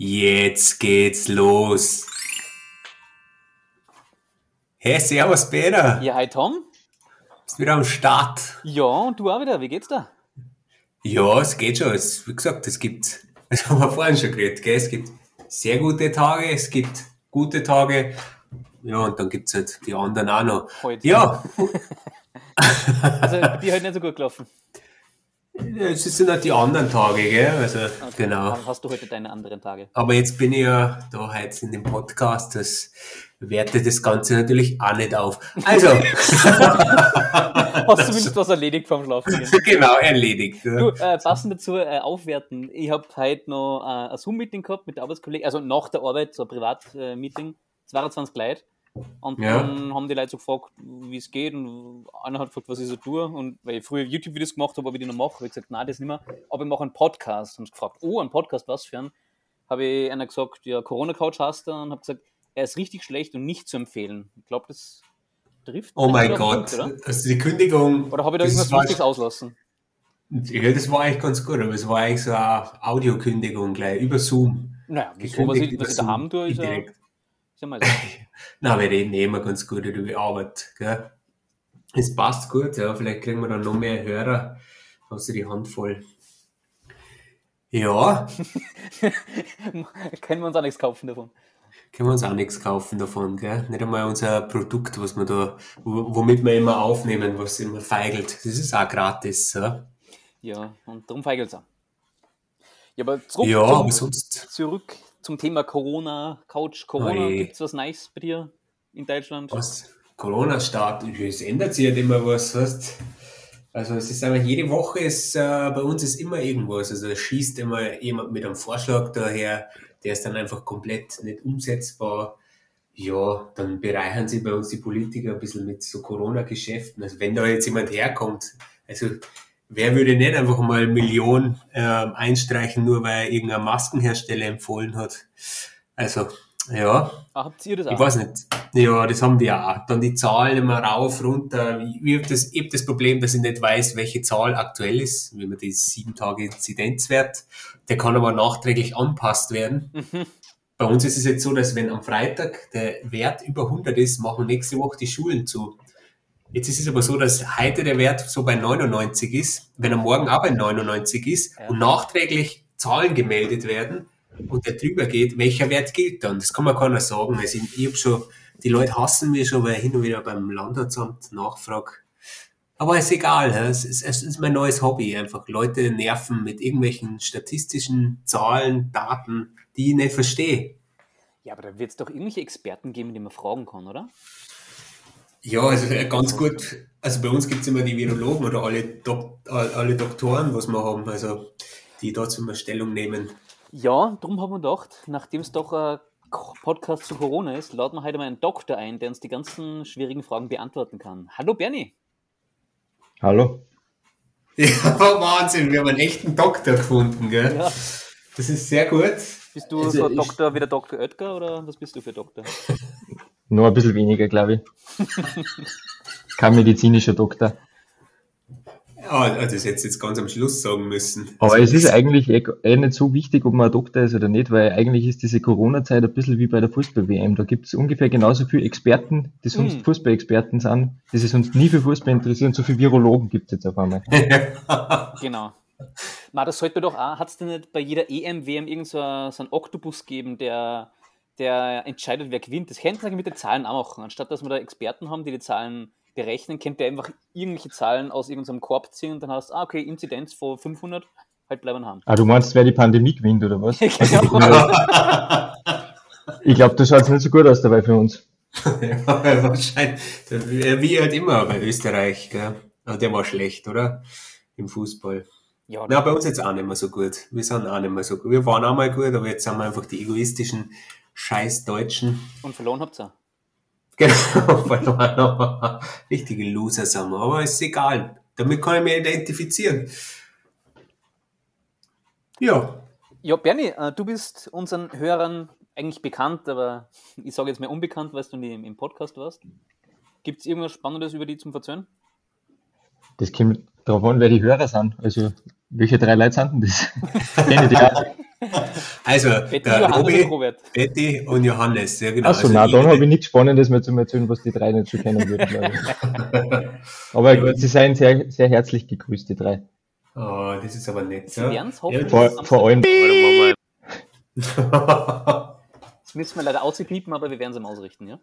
Jetzt geht's los. Hey, servus Peter. Ja, hi Tom. Bist wieder am Start. Ja, und du auch wieder. Wie geht's da? Ja, es geht schon. Es, wie gesagt, es gibt, das haben wir vorhin schon geredet, gell? es gibt sehr gute Tage, es gibt gute Tage. Ja, und dann gibt's halt die anderen auch noch. Heute. Ja, Also, dir halt nicht so gut gelaufen. Es sind halt die anderen Tage, gell? Also, Okay. genau. Dann hast du heute deine anderen Tage. Aber jetzt bin ich ja da heute in dem Podcast, das wertet das Ganze natürlich auch nicht auf. Also, Hast zumindest was erledigt vom Schlafen. genau, erledigt. ja. Du, äh, passend dazu, äh, aufwerten. Ich habe heute noch äh, ein Zoom-Meeting gehabt mit der Arbeitskollegen, also nach der Arbeit, so ein Privat-Meeting, 22 Leute. Und Ja. dann haben die Leute so gefragt, wie es geht. Und einer hat gefragt, was ich so tue. Und weil ich früher YouTube-Videos gemacht habe, ob ich die noch mache, habe ich gesagt, nein, das nicht mehr. Aber ich mache einen Podcast. Haben sie gefragt, oh, ein Podcast, was für ein? Habe ich einer gesagt, ja, Corona-Couch hast du. Und habe gesagt, er ist richtig schlecht und nicht zu empfehlen. Ich glaube, das trifft. Oh mein Gott. Punkt, oder? Also die Kündigung. Oder habe ich da irgendwas Wichtiges auslassen? Ja, das war eigentlich ganz gut, aber es war eigentlich so eine Audiokündigung gleich über Zoom. Naja, wieso, was ich, was ich daheim tue, ist ja. Ist ja mal so. Na, wir reden eh immer ganz gut über die Arbeit, gell? Es passt gut, ja. Vielleicht kriegen wir dann noch mehr Hörer. Hast du die Hand voll. Ja, Können wir uns auch nichts kaufen davon. können wir uns auch nichts kaufen davon, gell? Nicht einmal unser Produkt, was wir da, wo- womit wir immer aufnehmen, was immer feigelt. Das ist auch gratis, ja? Ja, und darum feigelt es auch. Ja, aber zurück, Ja, aber zum, sonst. zurück zum Thema Corona, Couch, Corona. Oje. Gibt es was Neues bei dir in Deutschland? was Corona-Start, es ändert sich halt immer was, weißt Also es ist einfach, jede Woche ist, äh, bei uns ist immer irgendwas. Also es schießt immer jemand mit einem Vorschlag daher, der ist dann einfach komplett nicht umsetzbar. Ja, dann bereichern sich bei uns die Politiker ein bisschen mit so Corona-Geschäften. Also wenn da jetzt jemand herkommt, also wer würde nicht einfach mal Millionen äh, einstreichen, nur weil er irgendein Maskenhersteller empfohlen hat? Also, ja, Ah, habt ihr das auch? ich weiß nicht. Ja, das haben die auch. Dann die Zahlen immer rauf, runter. Ich, habe das, ich hab das Problem, dass ich nicht weiß, welche Zahl aktuell ist, wie man die sieben Tage Inzidenzwert. Der kann aber nachträglich anpasst werden. Mhm. Bei uns ist es jetzt so, dass wenn am Freitag der Wert über 100 ist, machen nächste Woche die Schulen zu. Jetzt ist es aber so, dass heute der Wert so bei 99 ist, wenn er morgen auch bei 99 ist Ja. und nachträglich Zahlen gemeldet werden und der drüber geht, welcher Wert gilt dann? Das kann mir keiner sagen. Also ich, ich hab schon, die Leute hassen mich schon, weil ich hin und wieder beim Landratsamt nachfrage. Aber ist egal, es, ist, es ist mein neues Hobby, einfach Leute nerven mit irgendwelchen statistischen Zahlen, Daten, die ich nicht verstehe. Ja, aber da wird es doch irgendwelche Experten geben, die man fragen kann, oder? Ja, also äh, ganz gut. Also bei uns gibt's immer die Virologen oder alle, Dok all- alle Doktoren, was wir haben, also die dazu immer Stellung nehmen. Ja, darum haben wir gedacht, nachdem es doch ein Podcast zu Corona ist, laden wir heute mal einen Doktor ein, der uns die ganzen schwierigen Fragen beantworten kann. Hallo Bernie. Hallo? Ja, Wahnsinn, wir haben einen echten Doktor gefunden, gell? Ja. Das ist sehr gut. Bist du Also so ein Doktor wie der Dr. Oetker oder was bist du für Doktor? Nur ein bisschen weniger, glaube ich. Kein medizinischer Doktor. Ja, also das hätte ich jetzt ganz am Schluss sagen müssen. Aber also, es ist eigentlich eh, eh nicht so wichtig, ob man ein Doktor ist oder nicht, weil eigentlich ist diese Corona-Zeit ein bisschen wie bei der Fußball-WM. Da gibt es ungefähr genauso viele Experten, die sonst Mhm. Fußball-Experten sind, die sich sonst nie für Fußball interessieren. So viele Virologen gibt es jetzt auf einmal. Genau. Ma, das sollte doch auch, hat es denn nicht bei jeder EM, WM irgend so, ein- so einen Oktopus geben, der, der entscheidet, wer gewinnt? Das könnte man mit den Zahlen auch machen. Anstatt dass wir da Experten haben, die die Zahlen berechnen, könnte der einfach irgendwelche Zahlen aus irgendeinem Korb ziehen und dann hast du, ah, okay, Inzidenz von 500, halt bleiben haben. Ah, du meinst, wer die Pandemie gewinnt, oder was? Genau. Ich glaube, das schaut nicht so gut aus dabei für uns. ja, wahrscheinlich. Wie halt immer bei Österreich, gell? Der war schlecht, oder? Im Fußball. Ja, Na, bei uns jetzt auch nicht mehr so gut. Wir sind auch nicht mehr so gut. Wir waren auch mal gut, aber jetzt sind wir einfach die egoistischen scheiß Deutschen. und verloren habt ihr auch. Genau, weil wir noch richtige Loser sind wir. Aber ist egal. Damit kann ich mich identifizieren. Ja, Ja, Bernie, äh, du bist unseren Hörern eigentlich bekannt, aber ich sage jetzt mal unbekannt, weil du nie im, Podcast warst. Gibt es irgendwas Spannendes über die zum Verzeihen? Das kommt darauf an, wer die Hörer sind. Also, welche drei Leute sind denn das? Also, Betty, der Johannes Robi, und Robert. Betty und Johannes. Ja, genau. Achso, also nein, dann habe ich nichts Spannendes mehr zum Erzählen, was die drei nicht schon kennen würden. Aber Ja. sie seien sehr, sehr herzlich gegrüßt, die drei. Oh, das ist aber nett. Sie Ja. werden es hoffentlich. Vor, vor allem, Das müssen wir leider auspiepen, aber wir werden es ihm ausrichten, ja?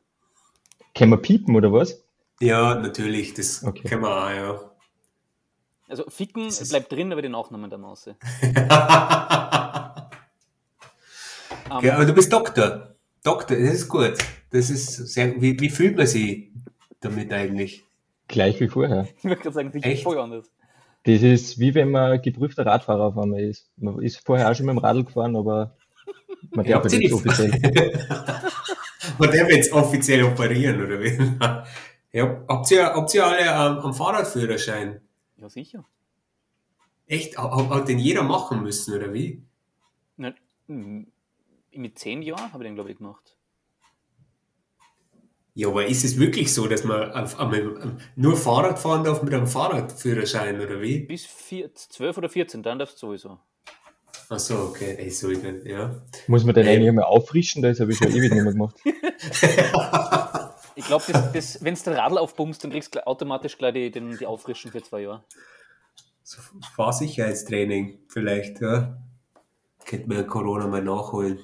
können wir piepen oder was? ja, natürlich, das Okay. können wir auch, ja. Also Ficken bleibt drin, aber die Nachnamen der Maus. Ähm, okay, aber du bist Doktor. Doktor, das ist gut. Das ist sehr, wie, wie fühlt man sich damit eigentlich? Gleich wie vorher. Ich würde gerade sagen, Echt? ist voll anders. Das ist wie wenn man geprüfter Radfahrer auf einmal ist. Man ist vorher auch schon mit dem Radl gefahren, aber man Ja, darf habt ja ihr nicht die- offiziell. Man darf jetzt offiziell operieren, oder wie? Ja, habt ihr, habt ihr alle am, am Fahrradführerschein? Ja, sicher. Echt? Hat, hat den jeder machen müssen, oder wie? Na, m- mit zehn Jahren habe ich den, glaube ich, gemacht. Ja, aber ist es wirklich so, dass man auf, am- nur Fahrrad fahren darf mit einem Fahrradführerschein, oder wie? Bis vier, 12 oder 14, dann darfst du sowieso. Ach so, okay. Ey, so, ich bin- ja. Muss man den eigentlich einmal auffrischen? Das habe ich schon ewig nicht mehr gemacht. Ich glaube, das, das, wenn du den Radl aufpumpst, dann kriegst du automatisch gleich die, den, die Auffrischung für zwei Jahre. So Fahrsicherheitstraining vielleicht, ja. Könnte man Corona mal nachholen.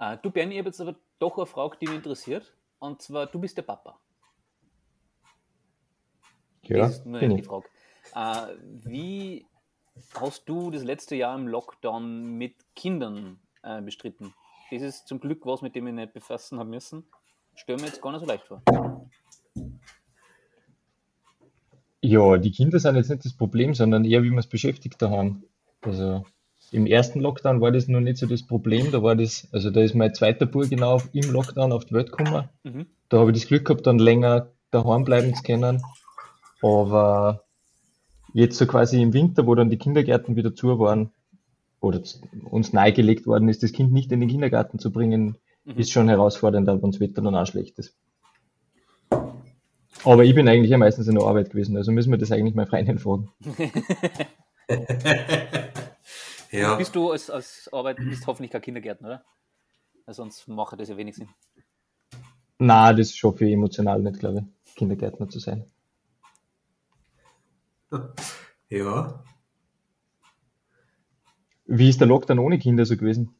Äh, du, Bernie, ich habe jetzt aber doch eine Frage, die mich interessiert. Und zwar, du bist der Papa. Ja, das ist nur die. Frage. Äh, wie hast du das letzte Jahr im Lockdown mit Kindern äh, bestritten? Das ist zum Glück was, mit dem ich nicht befassen habe müssen. Stell mir jetzt gar nicht so leicht vor. Ja, die Kinder sind jetzt nicht das Problem, sondern eher, wie man es beschäftigt daheim. Also im ersten Lockdown war das noch nicht so das Problem. Da war das, also da ist mein zweiter Bub genau auf, im Lockdown auf die Welt gekommen. Mhm. Da habe ich das Glück gehabt, dann länger daheim bleiben zu können. Aber jetzt so quasi im Winter, wo dann die Kindergärten wieder zu waren oder uns nahegelegt worden ist, das Kind nicht in den Kindergarten zu bringen, Mhm. ist schon herausfordernd, wenn das Wetter dann auch schlecht ist. Aber ich bin eigentlich ja meistens in der Arbeit gewesen, also müssen wir das eigentlich mal Freundin fragen. Ja. Bist du als, als Arbeit bist hoffentlich kein Kindergärtner, oder? Weil sonst macht das ja wenig Sinn. Na, das ist schon für emotional nicht, glaube ich, Kindergärtner zu sein. Ja. Wie ist der Lockdown ohne Kinder so gewesen?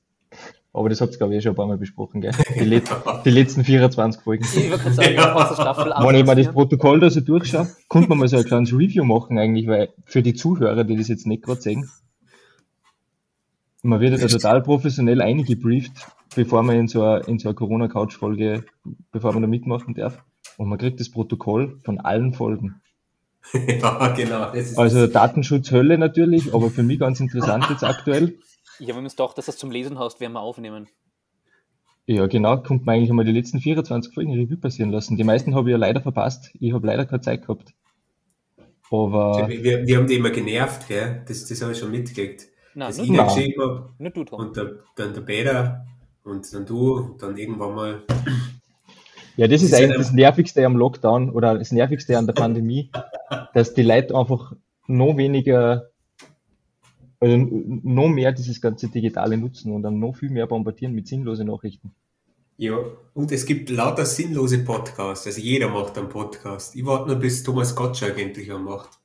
Aber das habt ihr, glaube ich, eh schon ein paar Mal besprochen, gell? Die, let die letzten 24 Folgen. Ich würde gerade sagen, Ja. aus der Staffel Wenn ich mal das. Protokoll da so durchschaue, konnte man mal so ein kleines Review machen eigentlich, weil für die Zuhörer, die das jetzt nicht gerade sehen, man wird ja da total professionell eingebrieft, bevor man in so eine, in so eine Corona-Couch-Folge, bevor man da mitmachen darf. Und man kriegt das Protokoll von allen Folgen. ja, genau. Also Datenschutzhölle natürlich, aber für mich ganz interessant jetzt aktuell. Ich habe mir gedacht, dass du das zum Lesen hast, werden wir aufnehmen. Ja, genau, kommt man eigentlich einmal die letzten 24 Folgen Revue passieren lassen. Die meisten habe ich ja leider verpasst. Ich habe leider keine Zeit gehabt. Aber wir, wir haben die immer genervt, gell? Das, das habe ich schon mitgekriegt. Nein, nur ich Nein. da geschrieben habe Nicht du, Tom. und der, dann der Peter und dann du und dann irgendwann mal. ja, das ist ist eigentlich das Nervigste am Lockdown oder das Nervigste an der Pandemie, dass die Leute einfach noch weniger, also noch mehr dieses ganze Digitale nutzen und dann noch viel mehr bombardieren mit sinnlosen Nachrichten. Ja, und es gibt lauter sinnlose Podcasts. Also jeder macht einen Podcast. Ich warte nur, bis Thomas Gottschalk endlich einen macht.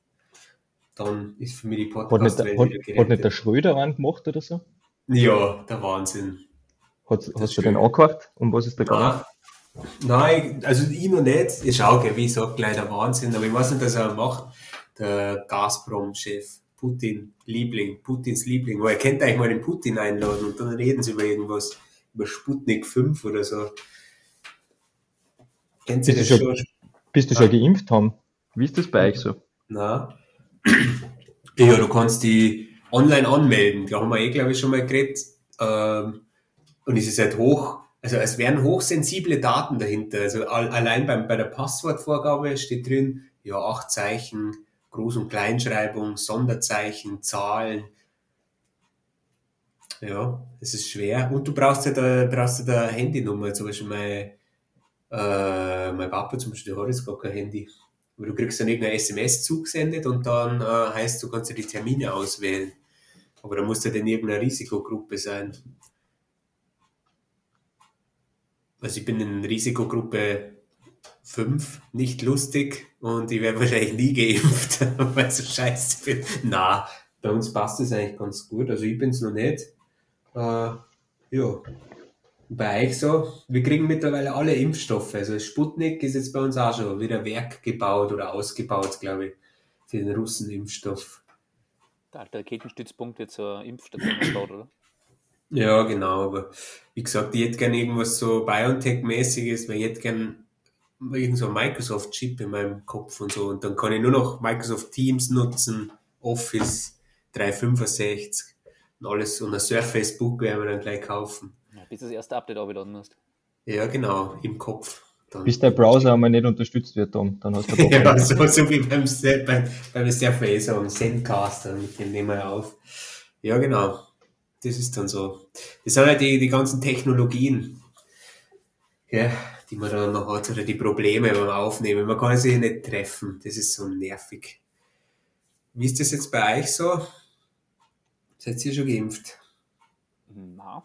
Dann ist für mich die Hat nicht, der, hat, hat nicht der. Schröder einen gemacht oder so? Ja, der Wahnsinn. Hat, hast du den angehört? Um was ist da gegangen? Nein, nein, also ich noch nicht. Ich schaue, wie ich sage, gleich der Wahnsinn. Aber ich weiß nicht, dass er macht. Der Gazprom-Chef, Putin, Liebling, Putins Liebling. Weil er könnte eigentlich mal den Putin einladen und dann reden sie über irgendwas, über Sputnik 5 oder so. Kennt ihr Bist das du schon? schon- Bist du schon geimpft haben? Wie ist das bei euch so? Na. Ja, du kannst die online anmelden. Da haben wir eh, glaube ich, schon mal geredet. Ähm, und es ist halt hoch, also es wären hochsensible Daten dahinter. Also al- allein beim, bei der Passwortvorgabe steht drin, ja, acht Zeichen, Groß- und Kleinschreibung, Sonderzeichen, Zahlen. Ja, das ist schwer. Und du brauchst ja da, brauchst ja da Handynummer. Zum Beispiel mein, äh, mein Papa zum Beispiel, der hat jetzt gar kein Handy. Aber du kriegst dann irgendeine SMS zugesendet und dann äh, heißt, du kannst dir die Termine auswählen. Aber da muss ja in irgendeiner Risikogruppe sein. Also ich bin in Risikogruppe 5, nicht lustig und ich werde wahrscheinlich nie geimpft, weil so scheiße bin. Na, bei uns passt es eigentlich ganz gut. Also ich bin es noch nicht. Äh, ja. Bei euch so, wir kriegen mittlerweile alle Impfstoffe. Also Sputnik ist jetzt bei uns auch schon wieder Werk gebaut oder ausgebaut, glaube ich, für den Russen-Impfstoff. Der alte Raketenstützpunkt wird zur Impfstation gebaut, oder? Ja, genau, aber wie gesagt, ich hätte gerne irgendwas so BioNTech-mäßiges, weil ich hätte gerne irgend so ein Microsoft-Chip in meinem Kopf und so und dann kann ich nur noch Microsoft Teams nutzen, Office 365 und alles und ein Surface Book werden wir dann gleich kaufen. Bis das erste Update abgeladen musst. Ja, genau, im Kopf. Dann. Bis der Browser einmal nicht unterstützt wird, Tom, dann hast du Bock. ja, so, so wie beim, beim, beim Surface am Zencaster, mit dem nehmen wir auf. Ja, genau. Das ist dann so. Das sind halt die, die ganzen Technologien, ja, die man dann noch hat, oder die Probleme beim Aufnehmen. Man kann sich nicht treffen. Das ist so nervig. Wie ist das jetzt bei euch so? Seid ihr schon geimpft? Na,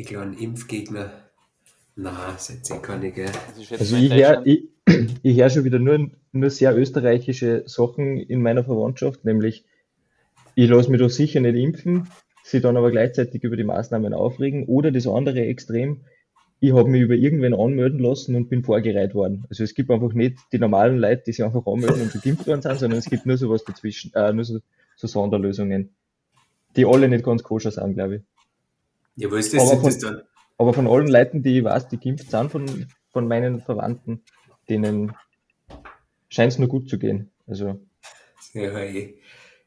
Ich glaube, ein Impfgegner. Na, seid ihr keine, gell? also ich, Also ich höre ich, ich hör schon wieder nur, nur sehr österreichische Sachen in meiner Verwandtschaft, nämlich ich lasse mich doch sicher nicht impfen, sie dann aber gleichzeitig über die Maßnahmen aufregen. Oder das andere Extrem, ich habe mich über irgendwen anmelden lassen und bin vorgereiht worden. Also es gibt einfach nicht die normalen Leute, die sich einfach anmelden und geimpft worden sind, sondern es gibt nur sowas dazwischen, äh, nur so, so Sonderlösungen, die alle nicht ganz koscher sind, glaube ich. Ja, wo ist das? Aber von- das dann? Aber von allen Leuten, die ich weiß, die geimpft sind, von, von meinen Verwandten, denen scheint es nur gut zu gehen. Also Ja,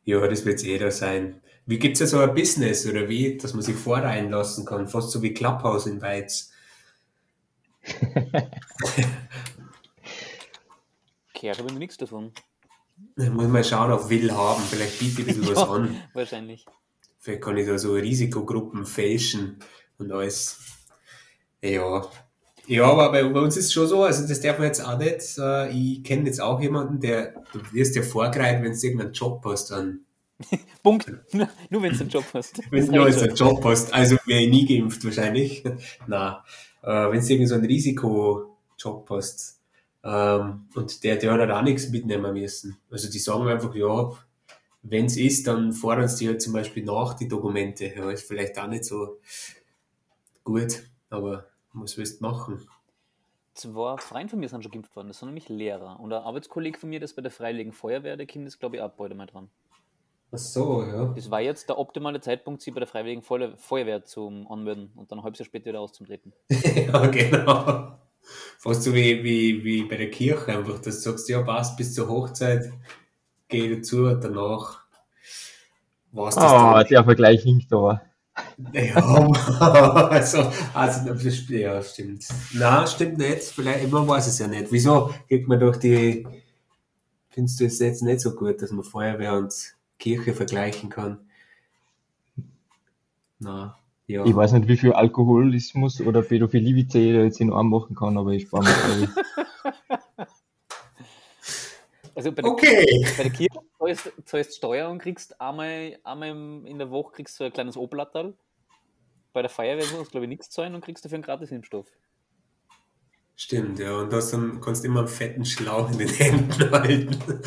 ja das wird eh da sein. Wie gibt's ja so ein Business oder wie, dass man sich vorreihen lassen kann? Fast so wie Clubhouse in Weiz. gehört habe ich nichts davon. Da muss man schauen auf Will haben. Vielleicht biete ich ein bisschen was Ja. an. Wahrscheinlich. Vielleicht kann ich da so Risikogruppen fälschen und alles. Ja. Ja, aber bei, bei uns ist es schon so, also das darf man jetzt auch nicht. Äh, ich kenne jetzt auch jemanden, der, du wirst ja vorgereiht, wenn du irgendeinen Job hast, dann Punkt. Nur, nur wenn du einen Job hast. Wenn du jetzt einen. Job hast, also wäre ich nie geimpft wahrscheinlich. Na, äh, wenn du irgendwie so einen Risikojob hast ähm, und der, der hat halt auch nichts mitnehmen müssen. Also die sagen einfach, ja, wenn es ist, dann fordern sie halt zum Beispiel nach die Dokumente. Ja, ist vielleicht auch nicht so gut, aber was willst du machen? Zwei Freunde von mir sind schon geimpft worden, das sind nämlich Lehrer. Und ein Arbeitskollege von mir, das bei der Freiwilligen Feuerwehr, der Kind ist, glaube ich, auch bald mal dran. Ach so, ja. Das war jetzt der optimale Zeitpunkt, sie bei der Freiwilligen Feuer- Feuerwehr zum Anmelden und dann ein halbes Jahr später wieder auszutreten. ja, genau. Fast so wie, wie, wie bei der Kirche einfach, dass du sagst, ja, passt bis zur Hochzeit, geh dazu und danach war's das Ah, dann. der Vergleich hinkt aber. Ja, also, also, das- ja, stimmt. Na, stimmt nicht. Vielleicht, man weiß es ja nicht. Wieso geht man durch die, findest du es jetzt nicht so gut, dass man Feuerwehr und Kirche vergleichen kann? Na, ja. Ich weiß nicht, wie viel Alkoholismus oder Pädophilie-Witze ich da jetzt in Arm machen kann, aber ich spare mir glaube ich. Also bei der, Okay. bei der Kirche zahlst, zahlst Steuer und kriegst einmal, einmal in der Woche kriegst du ein kleines Oblattal. Bei der Feuerwehr musst du, glaube ich, nichts zahlen und kriegst dafür einen gratis Impfstoff. Stimmt, ja. Und das dann kannst du immer einen fetten Schlauch in den Händen halten.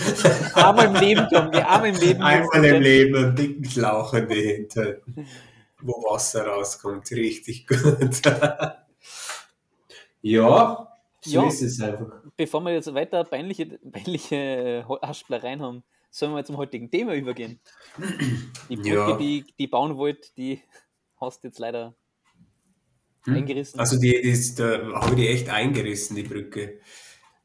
Einmal im Leben, Tom, einmal im Leben. Einmal im Leben einen dicken Schlauch in die Hände halten, wo Wasser rauskommt. Richtig gut. ja, so Ja. ist es einfach. Bevor wir jetzt weiter peinliche, peinliche Hasplereien haben, sollen wir zum heutigen Thema übergehen. Die Brücke, Ja. die, die bauen wollt, die hast jetzt leider Hm? eingerissen. Also die, die ist, da habe ich die echt eingerissen, die Brücke.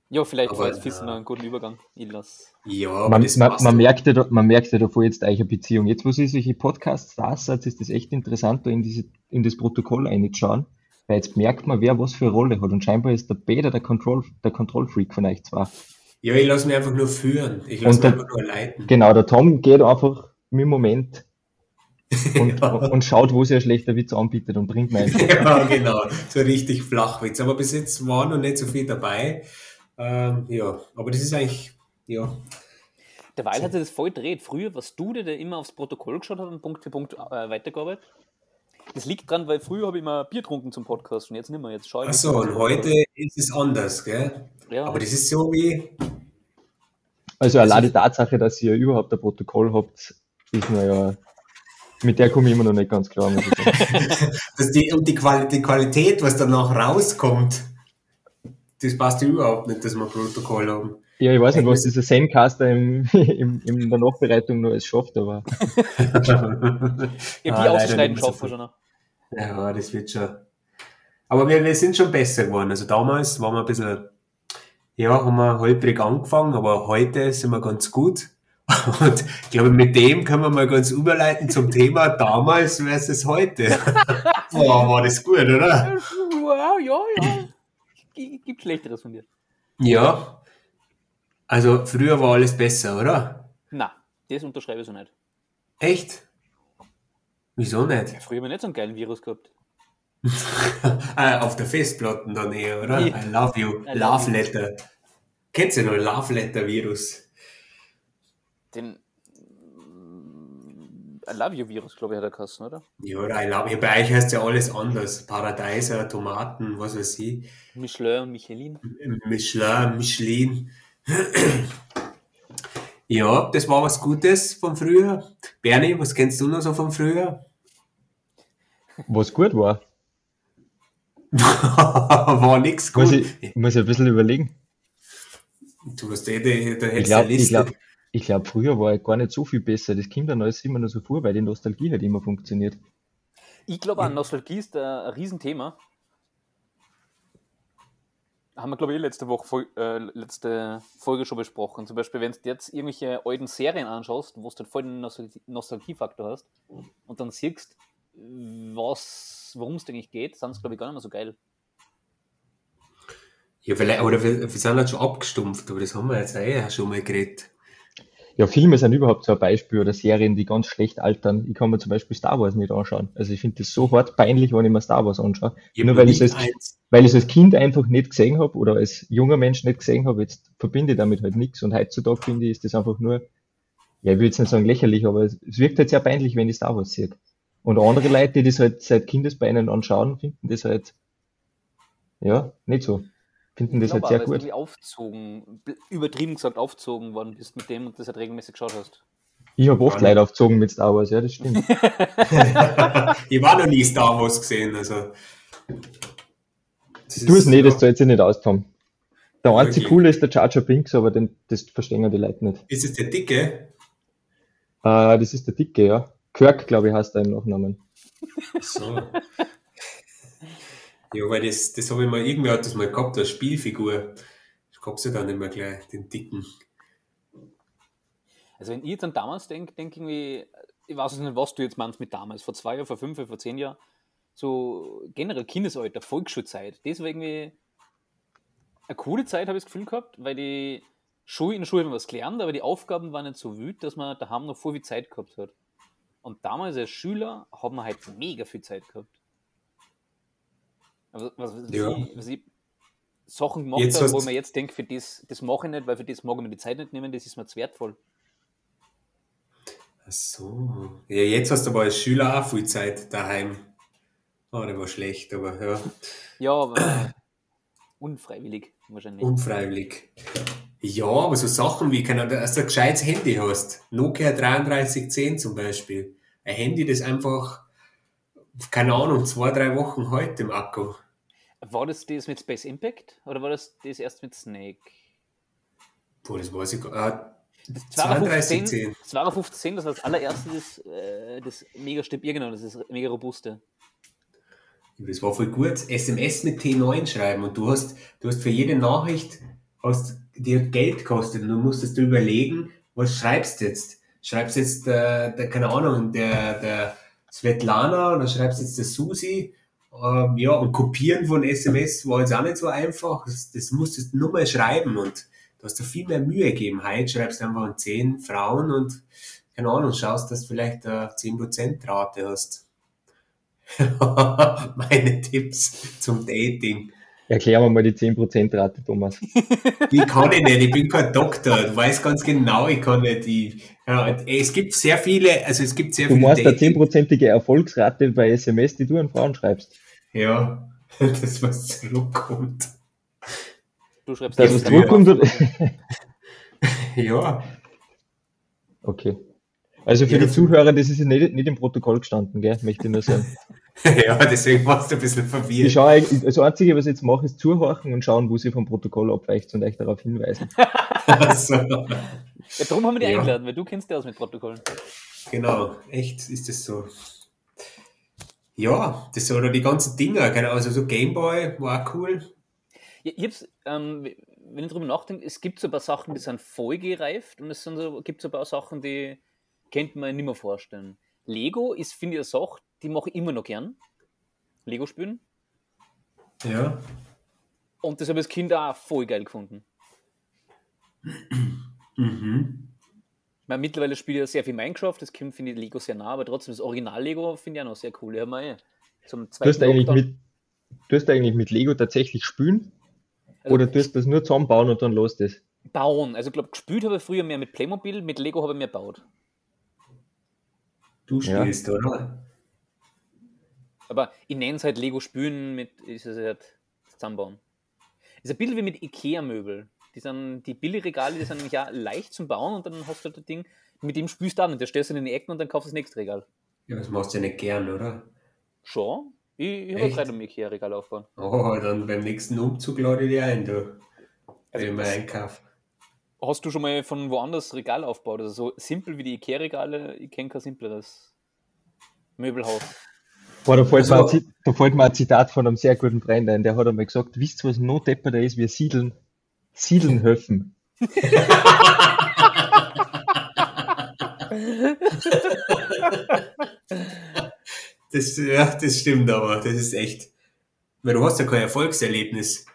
ja, vielleicht aber, findest du ja. noch einen guten Übergang. Ich lass. Ja, Man, das man, man, merkt ja, da- man merkt ja davor jetzt eure Beziehung. Jetzt, wo sie solche Podcasts da seid, ist das echt interessant, da in, diese, in das Protokoll reinzuschauen, weil jetzt merkt man, wer was für eine Rolle hat. Und scheinbar ist der Peter der Control, der Control Freak von euch zwar. Ja, ich lasse mich einfach nur führen. Ich lasse mich der- einfach nur leiten. Genau, der Tom geht einfach mit dem Moment und, Ja. und schaut, wo sie ein schlechter Witz anbietet und bringt mir einen. ja, genau. So richtig Flachwitz. Aber bis jetzt war noch nicht so viel dabei. Ähm, ja, aber das ist eigentlich, ja. Derweil hat sich das voll gedreht. Früher warst du der, der immer aufs Protokoll geschaut hat und Punkt für Punkt äh, weitergearbeitet. Das liegt dran, weil früher habe ich immer Bier getrunken zum Podcast und jetzt nicht mehr. Jetzt schaue ich Achso, und heute ist es anders, gell? Ja. Aber das ist so wie, Also allein die Tatsache, dass ihr überhaupt ein Protokoll habt, ist mir ja, mit der komme ich immer noch nicht ganz klar. Dass die, und die, Quali die Qualität, was danach rauskommt, das passt ja überhaupt nicht, dass wir Protokoll haben. Ja, ich weiß nicht, was dieser Zencaster im, im, in der Nachbereitung noch alles schafft, aber Ja, Ah, die leider auszuschneiden wir schon noch. Ja, das wird schon. Aber wir, wir sind schon besser geworden. Also damals waren wir ein bisschen, ja, haben wir holprig angefangen, aber heute sind wir ganz gut. Und ich glaube, mit dem können wir mal ganz überleiten zum Thema damals versus heute. Boah, war das gut, oder? Ja, ja, ja. Gibt Schlechteres von dir. Ja. Also früher war alles besser, oder? Na, das unterschreibe ich so nicht. Echt? Wieso nicht? Früher haben wir nicht so einen geilen Virus gehabt. ah, auf der Festplatte dann eher, oder? Ja. I love you. I love you. Letter. Kennst du noch Love Letter Virus? Den mm, I Love You Virus, glaube ich, hat er geheißen, oder? Ja, oder I love you. Bei euch heißt ja alles anders. Paradeiser, Tomaten, was weiß ich. Michelin und Michelin. Michelin, Michelin. ja, das war was Gutes von früher. Bernie, was kennst du noch so von früher? was gut war, war nix muss gut. ich, muss ich ein bisschen überlegen. Du hast eh, da, da Ich glaube, ich Liste. glaub, ich glaub, früher war ich gar nicht so viel besser. Das kommt dann alles immer noch so vor, weil die Nostalgie halt immer funktioniert. Ich glaube, an Nostalgie ist ein Riesenthema. Haben wir, glaube ich, eh letzte Woche, äh, letzte Folge schon besprochen. Zum Beispiel, wenn du jetzt irgendwelche alten Serien anschaust, wo du halt voll den Nostal Nostalgiefaktor hast und dann siehst, worum es eigentlich geht, sind es, glaube ich, gar nicht mehr so geil. Ja, vielleicht, oder wir, wir sind halt schon abgestumpft, aber das haben wir jetzt eh schon mal geredet. Ja, Filme sind überhaupt so ein Beispiel oder Serien, die ganz schlecht altern. Ich kann mir zum Beispiel Star Wars nicht anschauen. Also ich finde das so hart peinlich, wenn ich mir Star Wars anschaue. Ich Nur weil ich als, weil ich es als Kind einfach nicht gesehen habe oder als junger Mensch nicht gesehen habe, jetzt verbinde ich damit halt nichts. Und heutzutage finde ich, ist das einfach nur, ja, ich will jetzt nicht sagen lächerlich, aber es es wirkt halt sehr peinlich, wenn ich Star Wars sehe. Und andere Leute, die das halt seit Kindesbeinen anschauen, finden das halt, ja, nicht so. Finden das Ich halt sehr gut. du irgendwie aufzogen, übertrieben gesagt aufzogen worden bist mit dem und das halt regelmäßig geschaut hast. Ich habe oft nicht. Leute aufgezogen mit Star Wars, ja, das stimmt. ich war noch nie Star Wars gesehen, also. Das Du es ist nicht, das zahlt sich nicht auskommen. Der einzige Okay. coole ist der Jar Jar Binks, aber den, das verstehen die Leute nicht. Ist es der Dicke? Äh, das ist der Dicke, ja. Kirk, glaube ich, heißt er im Nachnamen. So. Ja, weil das, das habe ich mal, irgendwie hat das mal gehabt, als Spielfigur. Ich hab's ja dann nicht mehr gleich, den Dicken. Also wenn ich an damals denke, denke ich ich weiß nicht, was du jetzt meinst mit damals, vor zwei Jahren, vor fünf Jahren, vor zehn Jahren, so generell Kindesalter, Volksschulzeit, das war irgendwie eine coole Zeit, habe ich das Gefühl gehabt, weil die Schule, in der Schule haben was gelernt, aber die Aufgaben waren nicht so wütend, dass man daheim noch voll viel Zeit gehabt hat. Und damals als Schüler haben wir halt mega viel Zeit gehabt. Aber was, was, Ja. ich, was ich Sachen gemacht Jetzt habe, wo mir jetzt denke, für das, das mache ich nicht, weil für das mag ich mir die Zeit nicht nehmen, das ist mir zu wertvoll. Ach so. Ja, jetzt hast du aber als Schüler auch viel Zeit daheim. Oh, der war schlecht, aber ja, Ja, aber unfreiwillig wahrscheinlich. unfreiwillig. Ja, aber so Sachen wie, keine dass du ein gescheites Handy hast. Nokia 3310 zum Beispiel. Ein Handy, das einfach, keine Ahnung, zwei, drei Wochen heute im Akku. War das das mit Space Impact oder war das das erst mit Snake? Boah, das weiß ich gar nicht. Das 3210. 5210, 5210, das war das allererste, das, äh, das mega stabil, genau, das ist mega robuste. Das war voll gut. SMS mit T9 schreiben und du hast, du hast für jede Nachricht hast dir Geld gekostet und du musstest dir überlegen, was schreibst du jetzt? Schreibst jetzt der, der keine Ahnung, der, der Svetlana oder schreibst jetzt der Susi? Ähm, ja, und kopieren von SMS war jetzt auch nicht so einfach. Das, das musstest du nur mal schreiben und du hast dir viel mehr Mühe gegeben. Heute schreibst du einfach an 10 Frauen und keine Ahnung, schaust, dass du vielleicht eine 10% Rate hast. Meine Tipps zum Dating. Erklär mir mal die 10%-Rate, Thomas. Die kann ich nicht, ich bin kein Doktor. Du weißt ganz genau, ich kann nicht die. Ja, es gibt sehr viele, also es gibt sehr Du viele. meinst eine Dating- 10%ige Erfolgsrate bei SMS, die du an Frauen schreibst. Ja, das was zurückkommt. Du schreibst es ja. zurückkommt? Ja, Okay. Also für Ja, die das- Zuhörer, das ist ja nicht, nicht im Protokoll gestanden, gell? Möchte ich nur sagen. ja, deswegen warst du ein bisschen Ich verwirrt. schaue, eigentlich- das Einzige, was ich jetzt mache, ist zuhorchen und schauen, wo sie vom Protokoll abweicht und euch darauf hinweisen. Ja, darum haben wir dich Ja. eingeladen, weil du kennst dich aus mit Protokollen. genau, echt ist das so. Ja, das oder die ganzen Dinger, also so Gameboy war cool. Ja, ich hab's, ähm, wenn ich drüber nachdenke, es gibt so ein paar Sachen, die sind voll gereift und es sind so, gibt so ein paar Sachen, die könnte man nicht mehr vorstellen. Lego ist, finde ich, eine Sache, die mache ich immer noch gern. Lego spielen. Ja. Und das habe ich als Kind auch voll geil gefunden. Mhm. Ich meine, mittlerweile spiele ich ja sehr viel Minecraft, das Kind finde ich Lego sehr nah, aber trotzdem das Original-Lego finde ich auch noch sehr cool. Mir eh zum Du hast zweiten eigentlich Lockdown- mit, du hast eigentlich mit Lego tatsächlich spielen? Also- Oder tust du das nur zusammenbauen und dann los das? bauen. Also ich glaube, gespielt habe ich früher mehr mit Playmobil, mit Lego habe ich mehr gebaut. Du Ja. spielst, oder? Aber ich nenne es halt Lego spielen mit ist es halt zusammenbauen. Ist ein bisschen wie mit Ikea-Möbel. Die, sind, die Billigregale, die sind nämlich auch leicht zum Bauen und dann hast du halt das Ding, mit dem spielst du dann und der stellst du in die Ecken und dann kaufst du das nächste Regal. Ja, das machst du ja nicht gern, oder? Schon? Ich, ich habe gerade ein Ikea-Regal aufbauen. Oh, dann beim nächsten Umzug lade ich dich ein, du. Also Wenn ich einkaufe. Hast du schon mal von woanders Regal aufgebaut? Also so simpel wie die Ikea-Regale, ich kenne kein simpleres Möbelhaus. Boah, da fällt, Also- mir ein, Zi- da fällt mir ein Zitat von einem sehr guten Freund ein, der hat einmal gesagt, wisst ihr, was noch depperter ist? Wir siedeln, siedeln helfen. Das, ja, das stimmt aber, das ist echt. Weil du hast ja kein Erfolgserlebnis.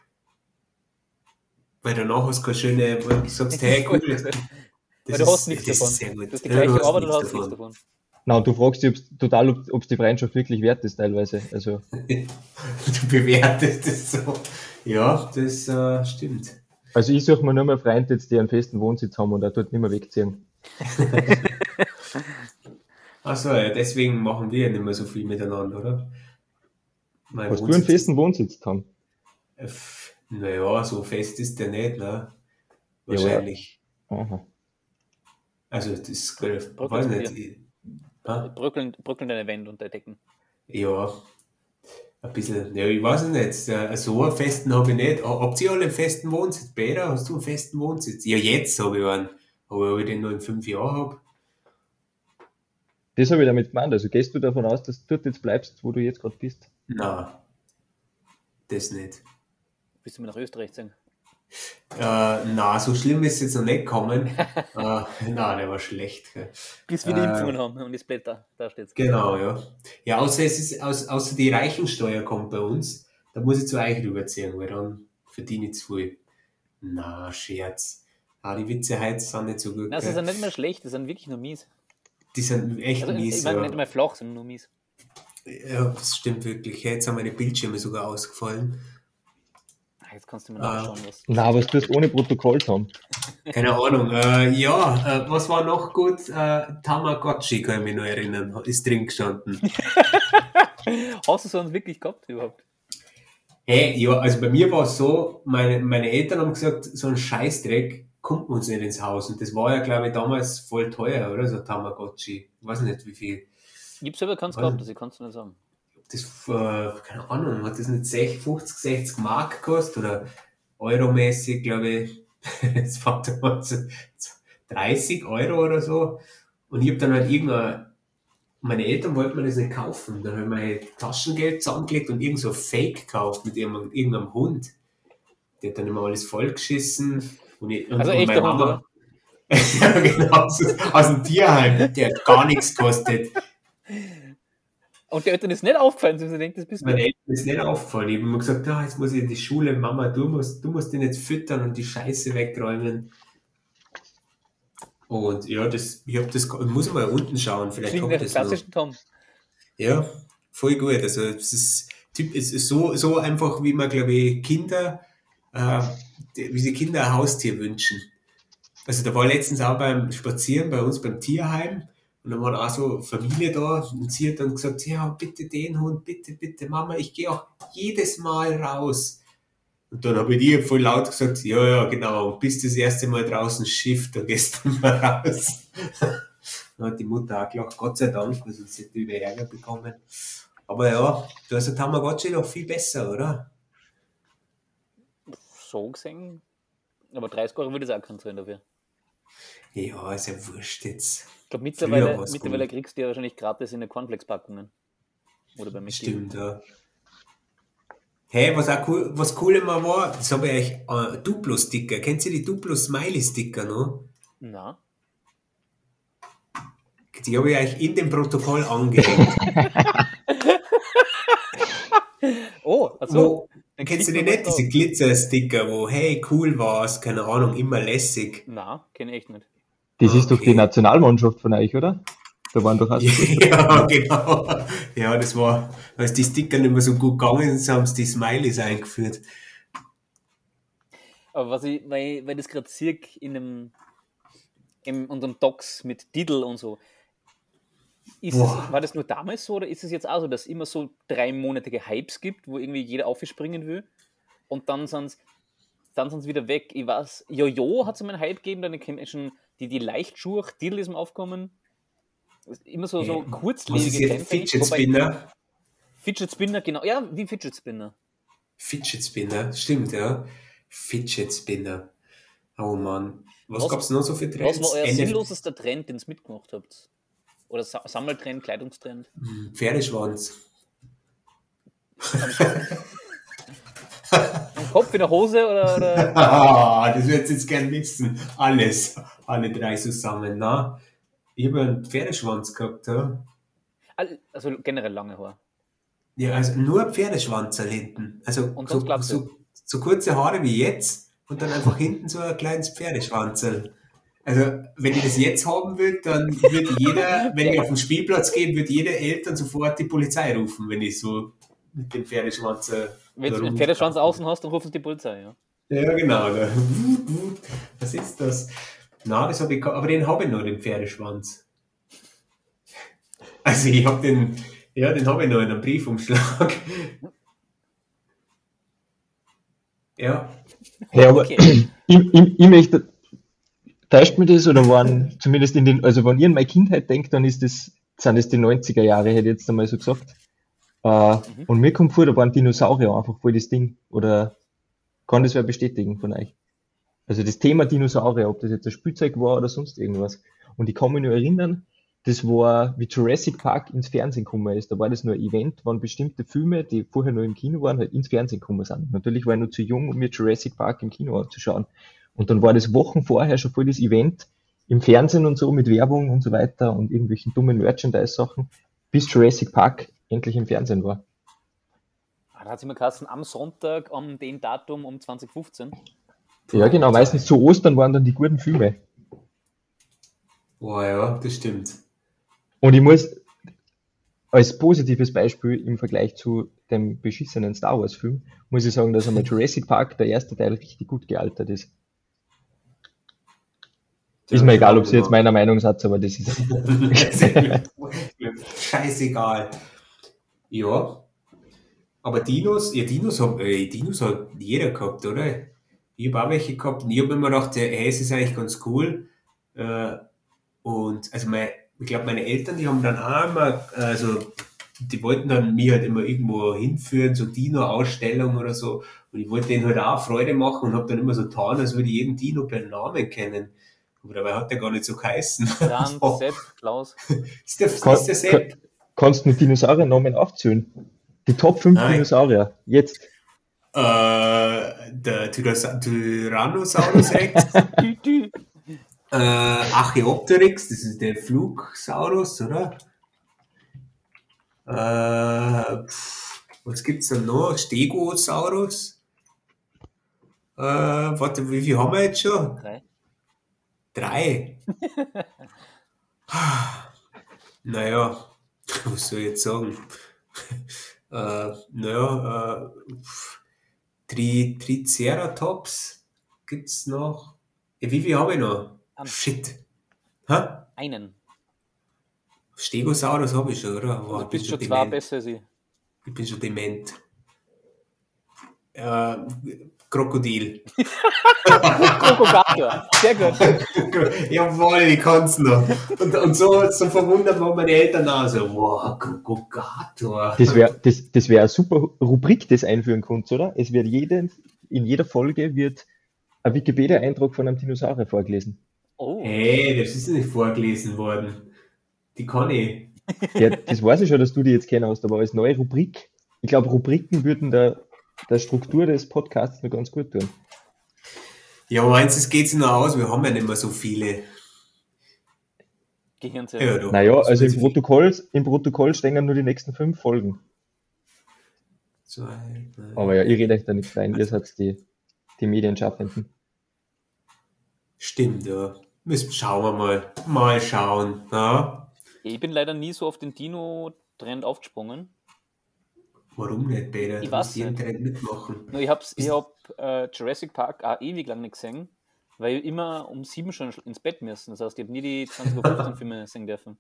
Weil danach hast du keine schöne, wo du sagst, hey, cool. Das Weil du hast nichts das davon. Ist sehr gut. Du hast die Ja, gleiche hast Arbeit und du nichts hast nichts davon. Na, und du fragst dich ob's, total, ob es die Freundschaft wirklich wert ist teilweise. Also, Du bewertest das so. Ja, das äh, stimmt. Also ich suche mir nur mehr Freunde jetzt, die einen festen Wohnsitz haben und auch dort nicht mehr wegziehen. Achso, ja, deswegen machen wir ja nicht mehr so viel miteinander, oder? Mein Hast du einen Wohnsitz festen Wohnsitz ist- Naja, so fest ist der nicht, ne? Ja, Wahrscheinlich. Aha. Also, das ist, weiß nicht. Bröckeln, bröckeln deine Wände deine Decken. Ja, ein bisschen, ja, ich weiß es nicht. Äh, So einen festen habe ich nicht. Ha- Habt ihr alle einen festen Wohnsitz? Peter, hast du einen festen Wohnsitz? Ja, jetzt habe ich einen. Aber ob ich den noch in fünf Jahren habe? Das habe ich damit gemeint. Also gehst du davon aus, dass du dort jetzt bleibst, wo du jetzt gerade bist? Nein, das nicht. Willst du mir nach Österreich sagen? Äh, na, so schlimm ist es jetzt noch nicht gekommen. äh, na, der war schlecht. Bis wir die Äh, Impfungen haben und das Blätter, da steht's. Genau, ja. Ja, außer es ist, außer die Reichensteuer kommt bei uns, da muss ich zu euch rüberziehen, weil dann verdiene ich zu viel. Na, Scherz. Ah, die Witze heute sind nicht so gut. Nein, sie sind nicht mehr schlecht, die sind wirklich nur mies. Die sind echt Also, ich mies. meine ja. nicht mehr flach, sondern nur mies. ja, das stimmt wirklich. Jetzt haben meine Bildschirme sogar ausgefallen. Jetzt kannst du mir Ah. nachschauen, was. Na, was du ohne Protokoll haben? Keine Ahnung. Äh, ja, äh, was war noch gut? Äh, Tamagotchi kann ich mich noch erinnern. Ist drin gestanden. Hast du so einen wirklich gehabt überhaupt? Hey, ja, also bei mir war es so, meine, meine Eltern haben gesagt, so ein Scheißdreck kommt uns nicht ins Haus. Und das war ja, glaube ich, damals voll teuer, oder? So Tamagotchi. Ich weiß nicht, wie viel. Ich habe selber keins gehabt, das ich kann es nicht sagen. Das, äh, keine Ahnung, hat das nicht 60, 50, 60 Mark gekostet oder euromäßig, glaube ich. Das war damals so 30 Euro oder so. Und ich habe dann halt irgendein, meine Eltern wollten mir das nicht kaufen. Dann habe ich mein Taschengeld zusammengelegt und irgend so Fake gekauft mit irgendeinem, irgendeinem Hund. Der hat dann immer alles vollgeschissen. Und ich, Also und echter meine Mama- ja, genau, aus, aus dem Tierheim. Der hat gar nichts gekostet. Und der Eltern ist nicht aufgefallen, sondern sie denkt, das bist du. Meine Eltern ist nicht aufgefallen. Ich habe immer gesagt, ah, jetzt muss ich in die Schule, Mama, du musst, du musst den jetzt füttern und die Scheiße wegräumen. Und ja, das, ich habe das, ich muss mal unten schauen, vielleicht Klingt kommt das noch. klassischen Tom. Ja, voll gut. Also das ist, Typ, es ist so, so einfach, wie man, glaube ich, Kinder, äh, wie sie Kinder ein Haustier wünschen. Also da war letztens auch beim Spazieren bei uns beim Tierheim und dann war auch so Familie da und sie hat dann gesagt, ja, bitte den Hund, bitte, bitte, Mama, ich gehe auch jedes Mal raus. Und dann habe ich dir voll laut gesagt, ja, ja, genau, bis das erste Mal draußen Schiff, da gehst du mal raus. dann hat die Mutter auch gelacht, Gott sei Dank, weil sonst hätte ich Ärger bekommen. Aber ja, du hast der Tamagotchi doch viel besser, oder? So gesehen. Aber 30 Euro würde es auch keinen zahlen dafür. Ja, ist ja wurscht jetzt. Ich glaube, mittlerweile, mittlerweile kriegst du ja wahrscheinlich gratis in den Cornflakes-Packungen. Oder beim Stimmt, ja. Hey, was auch cool, was cool immer war, das habe ich euch, äh, Duplo-Sticker. Kennt ihr die Duplo-Smiley-Sticker noch? Na. Die habe ich euch in dem Protokoll angehängt. oh, also. kennst du die nicht, diese Glitzer-Sticker, wo, hey, cool war's, keine Ahnung, immer lässig? Na, kenne ich nicht. Das okay. ist doch die Nationalmannschaft von euch, oder? Da waren doch Ja, genau. Ja, das war, als die Sticker nicht mehr so gut gegangen sind, haben sie die Smileys eingeführt. Aber was ich, weil, weil das gerade sehe in einem in unserem Docs mit Diddle und so. Ist es, war das nur damals so oder ist es jetzt auch so, dass es immer so dreimonatige Hypes gibt, wo irgendwie jeder aufspringen will und dann sind es dann sind's wieder weg? Ich weiß, Jojo hat es einen Hype gegeben, dann kennt schon die, die Leichtschuhe, Diddle ist aufkommen. Immer so, so kurzlebige Camping. Fidget Spinner. Fidget Spinner, genau. Ja, wie Fidget Spinner. Fidget Spinner, stimmt, ja. Fidget Spinner. Oh Mann. Was, was gab es noch so für Trends? Was war euer sinnlosester Trend, den ihr mitgemacht habt? Oder Sammeltrend, Kleidungstrend? Hm, Pferdeschwanz. Am Kopf in der Hose oder? oder? ah, das würdest jetzt gern wissen. Alles. Alle drei zusammen, na? Ich habe einen Pferdeschwanz gehabt, ja. Also generell lange Haare. Ja, also nur Pferdeschwanz hinten. Also so, so, so, kurze Haare wie jetzt und dann einfach hinten so ein kleines Pferdeschwanzel. Also, wenn ich das jetzt haben will, dann würde jeder, wenn ich auf den Spielplatz gehe, würde jeder Eltern sofort die Polizei rufen, wenn ich so mit dem Pferdeschwanz. Wenn du einen Pferdeschwanz außen hast, dann rufen sie die Polizei, ja. Ja, genau. Was ist das? Na, das habe ich, aber den habe ich noch, den Pferdeschwanz. Also ich habe den, ja, den habe ich noch in einem Briefumschlag. Ja. Ja, aber okay. ich, ich, ich möchte, täuscht mir das oder waren zumindest in den, also wenn ihr an meine Kindheit denkt, dann ist das, sind es die 90er Jahre, hätte ich jetzt einmal so gesagt. Äh, mhm. Und mir kommt vor, da waren Dinosaurier einfach voll das Ding. Oder kann das wer bestätigen von euch? Also das Thema Dinosaurier, ob das jetzt ein Spielzeug war oder sonst irgendwas. Und ich kann mich nur erinnern, das war, wie Jurassic Park ins Fernsehen gekommen ist. Da war das nur ein Event, wann bestimmte Filme, die vorher nur im Kino waren, halt ins Fernsehen gekommen sind. Natürlich war ich nur zu jung, um mir Jurassic Park im Kino anzuschauen. Und dann war das Wochen vorher schon voll das Event im Fernsehen und so mit Werbung und so weiter und irgendwelchen dummen Merchandise-Sachen, bis Jurassic Park endlich im Fernsehen war. Ah, da hat sich mal geheißen, am Sonntag, am dem Datum um 2015. Ja, genau, meistens zu Ostern waren dann die guten Filme. Boah, ja, das stimmt. Und ich muss als positives Beispiel im Vergleich zu dem beschissenen Star Wars Film, muss ich sagen, dass einmal Jurassic Park, der erste Teil, richtig gut gealtert ist. ist mir egal, ob Sie jetzt meiner Meinung seid, aber das ist. Scheißegal. Ja. Aber Dinos, ja, Dinos, hab, äh, Dinos hat jeder gehabt, oder? Ich habe auch welche gehabt und ich habe immer gedacht, hey, es ist eigentlich ganz cool. Äh, und also mein, ich glaube, meine Eltern, die haben dann auch immer, also die wollten dann mich halt immer irgendwo hinführen, so Dino-Ausstellung oder so. Und ich wollte denen halt auch Freude machen und habe dann immer so getan, als würde ich jeden Dino per Namen kennen. Aber dabei hat der gar nicht so geheißen. Jan, Sepp, Klaus. ist, der, ist der Sepp? Kannst du mit Dinosaurier-Namen aufzählen? Die Top 5 Nein. Dinosaurier, jetzt. Äh, der Tyrannosaurus Rex. äh, Archaeopteryx, das ist der Flugsaurus, oder? Äh, pff, was gibt's da noch? Stegosaurus. Äh, warte, wie viel haben wir jetzt schon? Drei. Drei? naja, was soll ich jetzt sagen? Äh, naja, äh, Tri Triceratops gibt's noch. Ja, wie viel habe ich noch? Am- Shit. Hä? Einen. Stegosaurus habe ich schon, oder? Boah, Du ich bin bist schon zwei dement. besser als ich. Ich bin schon dement. Äh, Krokodil. Krokogator. Sehr gut. Jawohl, ich kann's noch. Und, und so, so verwundert waren meine Eltern auch so, wow, Krokogator. Das wäre das, das wär eine super Rubrik, das einführen kannst, oder? Es wird jeden, in jeder Folge wird ein Wikipedia-Eintrag von einem Dinosaurier vorgelesen. Oh. Hey, das ist nicht vorgelesen worden. Die kann ich. Ja, das weiß ich schon, dass du die jetzt kennen hast, aber als neue Rubrik, ich glaube, Rubriken würden der, der Struktur des Podcasts noch ganz gut tun. Ja, meinst du, es geht sich noch aus? Wir haben ja nicht mehr so viele. Gehirnzelle. Ja, du. Naja, also im Protokoll, im Protokoll stehen ja nur die nächsten fünf Folgen. Zwei, drei. Aber ja, ich rede euch da nichts rein, ihr seid die, die Medienschaffenden. Stimmt, ja. Müssen, schauen wir mal. Mal schauen. Ja? Ich bin leider nie so auf den Dino-Trend aufgesprungen. Warum nicht, Peter? Ich weiß nicht. Trend mitmachen. Ich hab's, ich hab äh, Jurassic Park auch ewig lang nicht gesehen, weil ich immer um sieben schon ins Bett müssen. Das heißt, ich habe nie die 20.15 Uhr Filme sehen dürfen.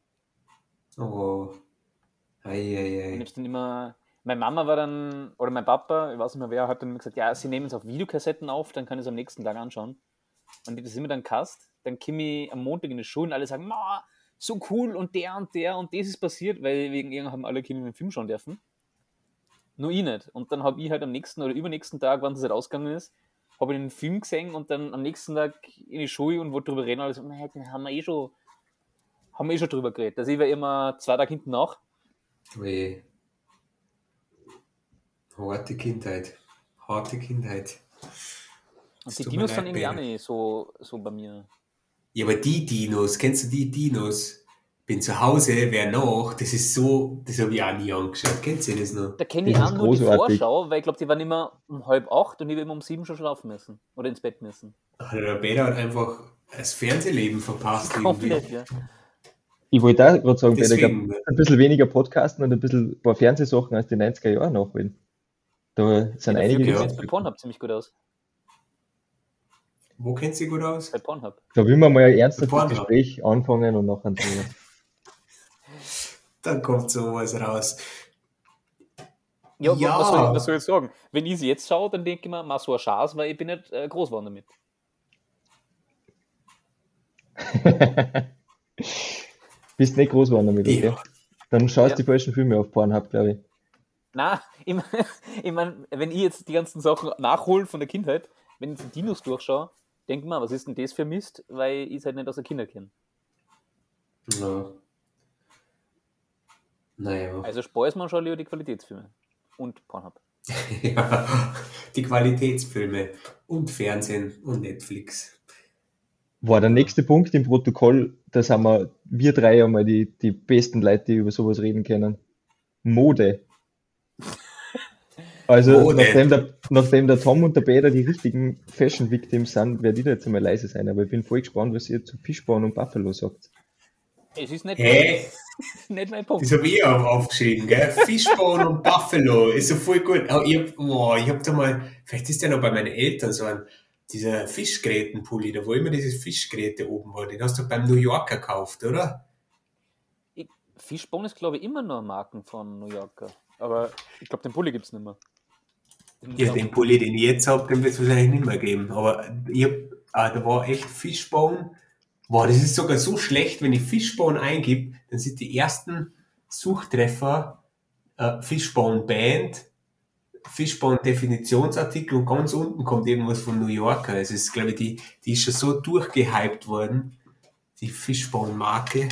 Oh. Ei, ei, Und ich ei. dann immer. Meine Mama war dann, oder mein Papa, ich weiß nicht mehr wer, hat dann immer gesagt, ja, sie nehmen es auf Videokassetten auf, dann kann ich es am nächsten Tag anschauen. Und das immer dann Cast, dann komme ich am Montag in die Schule und alle sagen, Ma, so cool und der und der und das ist passiert, weil wegen irgendwann haben alle Kinder den Film schauen dürfen. Nur ich nicht. Und dann habe ich halt am nächsten oder übernächsten Tag, wann es halt ausgegangen ist, habe ich den Film gesehen und dann am nächsten Tag in die Schule und wollte drüber reden. Und alle so, "Mei, den haben wir eh schon, haben wir eh schon drüber geredet. Also ich war immer zwei Tage hinten nach. Weh. Harte Kindheit. Harte Kindheit. Und die Dinos sind irgendwie auch nicht so, so bei mir. Ja, aber die Dinos, kennst du die Dinos? Bin zu Hause, wer noch? Das ist so, das habe ich auch nie angeschaut. Kennst du das noch? Da kenne ich auch nur die großartig. Vorschau, weil ich glaube, die waren immer um halb acht und ich habe immer um sieben schon schlafen müssen. Oder ins Bett müssen. Also der Peter hat einfach das Fernsehleben verpasst. irgendwie. Komplett, ja. Ich wollte auch gerade sagen, Peter, Deswegen, ein bisschen weniger Podcasten und ein bisschen ein paar Fernsehsachen aus den 90er Jahren nachholen. Da sind Dafür einige kennt Ja. jetzt bei Pornhub ziemlich gut aus. wo kennst du dich gut aus? Bei Pornhub. Da will man mal ein ernstes. Gespräch anfangen und nachher. Dann kommt sowas raus. Ja, Ja. Was, soll ich, was soll ich jetzt sagen? Wenn ich sie jetzt schaue, dann denke ich mir, mach so eine Chance, weil ich bin nicht äh, groß geworden damit. Bist nicht groß geworden damit, okay? Ja. Dann schaust Ja. die falschen Filme auf Pornhub, glaube ich. Na, ich mein, ich mein, wenn ich jetzt die ganzen Sachen nachhole von der Kindheit, wenn ich die Dinos durchschaue, denke ich mir, was ist denn das für Mist, weil ich es halt nicht aus der Kinder kenne. Ja. Naja. Also spare man schon lieber die Qualitätsfilme. Und Pornhub. Ja. Die Qualitätsfilme und Fernsehen und Netflix. War der nächste Punkt im Protokoll, da sind wir, wir drei einmal die, die besten Leute, die über sowas reden können. Mode. Also, Mode. Nachdem, der, nachdem der Tom und der Peter die richtigen Fashion Victims sind, werde ich da jetzt einmal leise sein, aber ich bin voll gespannt, was ihr zu Fishbone und Buffalo sagt. Es ist nicht, Hä? nicht mein Punkt. Das habe ich auch aufgeschrieben, gell? Fishbone und Buffalo ist so voll gut. Oh, ich hab, oh, ich hab da mal, vielleicht ist der noch bei meinen Eltern so ein, dieser Fischgrätenpulli, da wo immer diese Fischgräte oben war, den hast du beim New Yorker gekauft, oder? Fishbone ist, glaube ich, immer noch Marken von New Yorker. Aber ich glaube, den Pulli gibt es nicht mehr. Den Ja, den Pulli, den ich jetzt habe, den wird es wahrscheinlich nicht mehr geben. Aber ich hab, ah, da war echt Fishbone. Boah, das ist sogar so schlecht, wenn ich Fishbone eingib, dann sind die ersten Suchtreffer äh, Fishbone Band, Fishbone Definitionsartikel und ganz unten kommt irgendwas von New Yorker. Es ist, glaube ich, die, die ist schon so durchgehypt worden, die Fishbone Marke.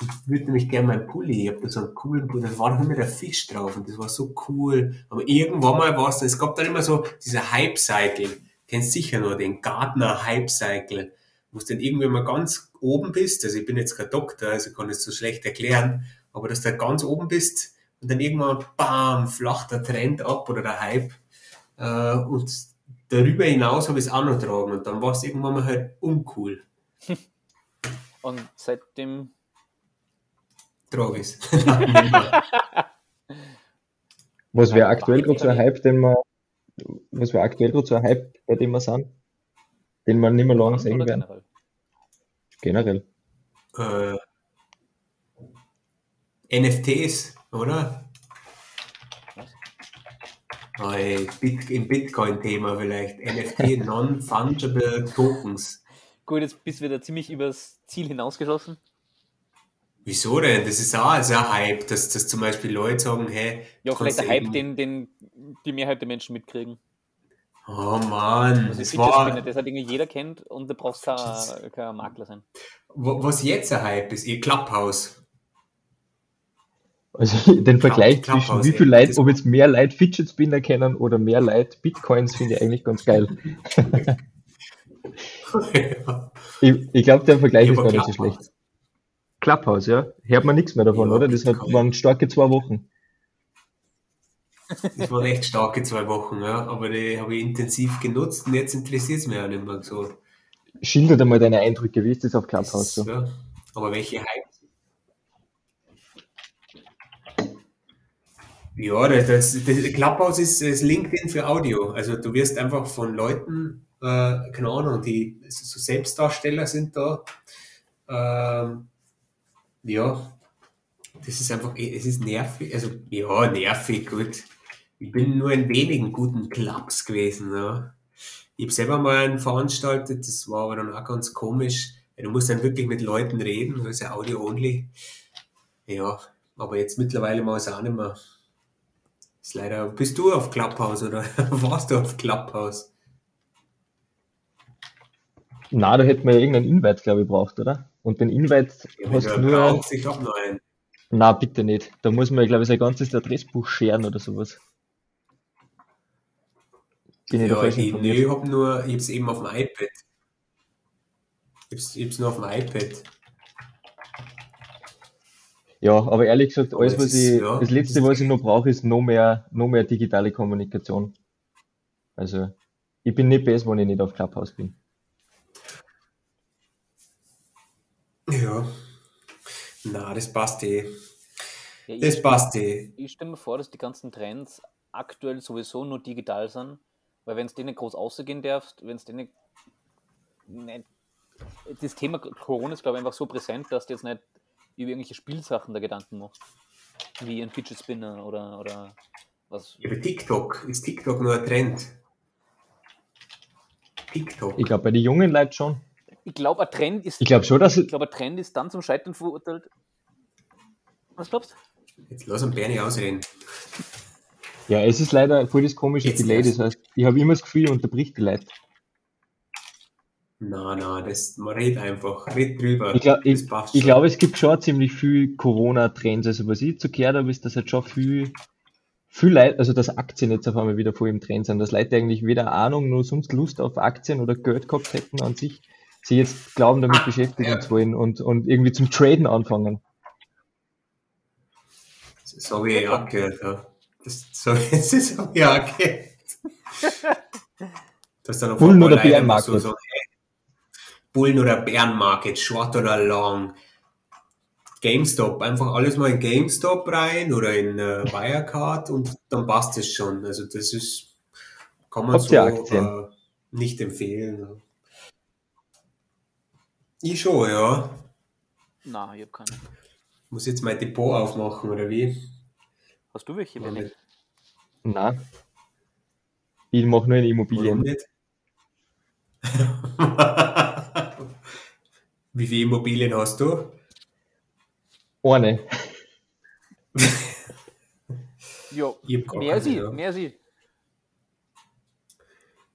Ich würde nämlich gerne meinen Pulli, ich habe da so einen coolen Pulli, da war doch immer der Fisch drauf und das war so cool. Aber irgendwann mal war es es gab dann immer so dieser Hype-Cycle, kennst sicher noch den Gartner Hype-Cycle, wo du dann irgendwie mal ganz oben bist, also ich bin jetzt kein Doktor, also kann es so schlecht erklären, aber dass du da ganz oben bist und dann irgendwann, bam, flacht der Trend ab oder der Hype äh, und darüber hinaus habe ich es auch noch tragen und dann war es irgendwann mal halt uncool. Und seitdem, Travis. Was wäre aktuell gerade so ein Hype, den man, was wäre aktuell gerade so ein Hype, bei dem wir sind? Den man nicht mehr lange sehen werden? Generell. generell. Äh, NFTs, oder? Äh, Bit Im Bitcoin-Thema vielleicht. NFT, Non-Fungible Tokens. Gut, jetzt bist du wieder ziemlich übers Ziel hinausgeschossen. Wieso denn? Das ist auch also ein Hype, dass, dass zum Beispiel Leute sagen, hey. Ja, vielleicht der Hype, den, den die Mehrheit der Menschen mitkriegen. Oh Mann, Das, das ist war, das hat irgendwie jeder kennt und da brauchst du kein, kein Makler sein. wa- was jetzt ein Hype ist, ihr Clubhouse. Also den Vergleich Clubhouse, zwischen wie viel Leute, das- ob jetzt mehr Leute Fidget Spinner kennen oder mehr Leute Bitcoins, finde ich eigentlich ganz geil. Ich, ich glaube, der Vergleich ist Aber gar nicht so schlecht. Clubhouse, ja. Hört man nichts mehr davon, Ja, oder? Das hat, waren starke zwei Wochen. Das waren echt starke zwei Wochen, ja. Aber die habe ich intensiv genutzt und jetzt interessiert es mich auch nicht mehr so. Schildert einmal deine Eindrücke, wie ist das auf Clubhouse so? Ja. Aber welche Hypes? Ja, das, das, das Clubhouse ist das LinkedIn für Audio. Also du wirst einfach von Leuten, äh, keine Ahnung, die so Selbstdarsteller sind da. Ähm, ja, das ist einfach, es ist nervig. Also ja, nervig, gut. Ich bin nur in wenigen guten Clubs gewesen. Ja. Ich habe selber mal einen veranstaltet, das war aber dann auch ganz komisch. Du musst dann wirklich mit Leuten reden, das ist ja Audio-only. Ja, aber jetzt mittlerweile mal es auch nicht mehr. Ist leider. Bist du auf Clubhouse oder warst du auf Clubhouse? Na, da hätten wir ja irgendeinen Invite, glaube ich, braucht, oder? Und den Invite Ja, hast du du nur. brauchst, ich hab noch einen. Na, bitte nicht. Da muss man, glaube ich, sein ganzes Adressbuch scheren oder sowas. Bin ich da Ja, ich, informiert? nee, ich hab nur, ich hab's eben auf dem iPad. Ich hab's, ich hab's nur auf dem iPad. Ja, aber ehrlich gesagt, Aber alles, es was ist- ich, ja, das es letzte, was ich noch brauche, ist noch mehr, noch mehr digitale Kommunikation. Also, ich bin nicht besser, wenn ich nicht auf Clubhouse bin. Ja. Na, das passt eh. Ja, Das passt eh. ich stelle mir vor, dass die ganzen Trends aktuell sowieso nur digital sind, weil wenn es denen groß ausgehen darfst, wenn es denen nicht, das Thema Corona ist, glaube ich, einfach so präsent, dass du jetzt nicht über irgendwelche Spielsachen da Gedanken machst. Wie ein Fidget Spinner oder, oder was. Ja, aber TikTok, ist TikTok nur ein Trend? TikTok. Ich glaube, bei den jungen Leuten schon. Ich glaube, ein Trend ist. Ich glaube schon, dass, ich glaube, ein Trend ist dann zum Scheitern verurteilt. Was glaubst du? Jetzt lass ihn Bernie ausreden. ja, es ist leider voll das komische Jetzt Delay. Das heißt, ich habe immer das Gefühl, ich unterbricht die Leute. Na, na, das, man redet einfach, red drüber. Ich, glaub, glaube, es gibt schon ziemlich viel Corona-Trends. Also, was ich zu gehört habe, ist, dass halt schon viel, viel Leute, also dass Aktien jetzt auf einmal wieder voll im Trend sind, dass Leute eigentlich weder Ahnung noch sonst Lust auf Aktien oder Geld gehabt hätten an sich, sie jetzt glauben, damit beschäftigen ja. zu wollen und, und irgendwie zum Traden anfangen. Das habe ich auch gehört, ja. Das, so, das habe ich auch gehört. Dass dann auf Bullen- oder Bärenmarket? So, so, hey, Bullen- oder Bärenmarket, short oder long. GameStop, einfach alles mal in GameStop rein oder in äh, Wirecard und dann passt es schon. Also das ist, kann man so äh, nicht empfehlen. Ich schon, ja. Na, ich habe keine. Muss jetzt mein Depot aufmachen, oder wie? Hast du welche? Benny? Na, ich mache nur in Warum Immobilien. nicht? Wie viele Immobilien hast du? Eine. Ja, Ich hab gar mehr sie, ja. mehr sie.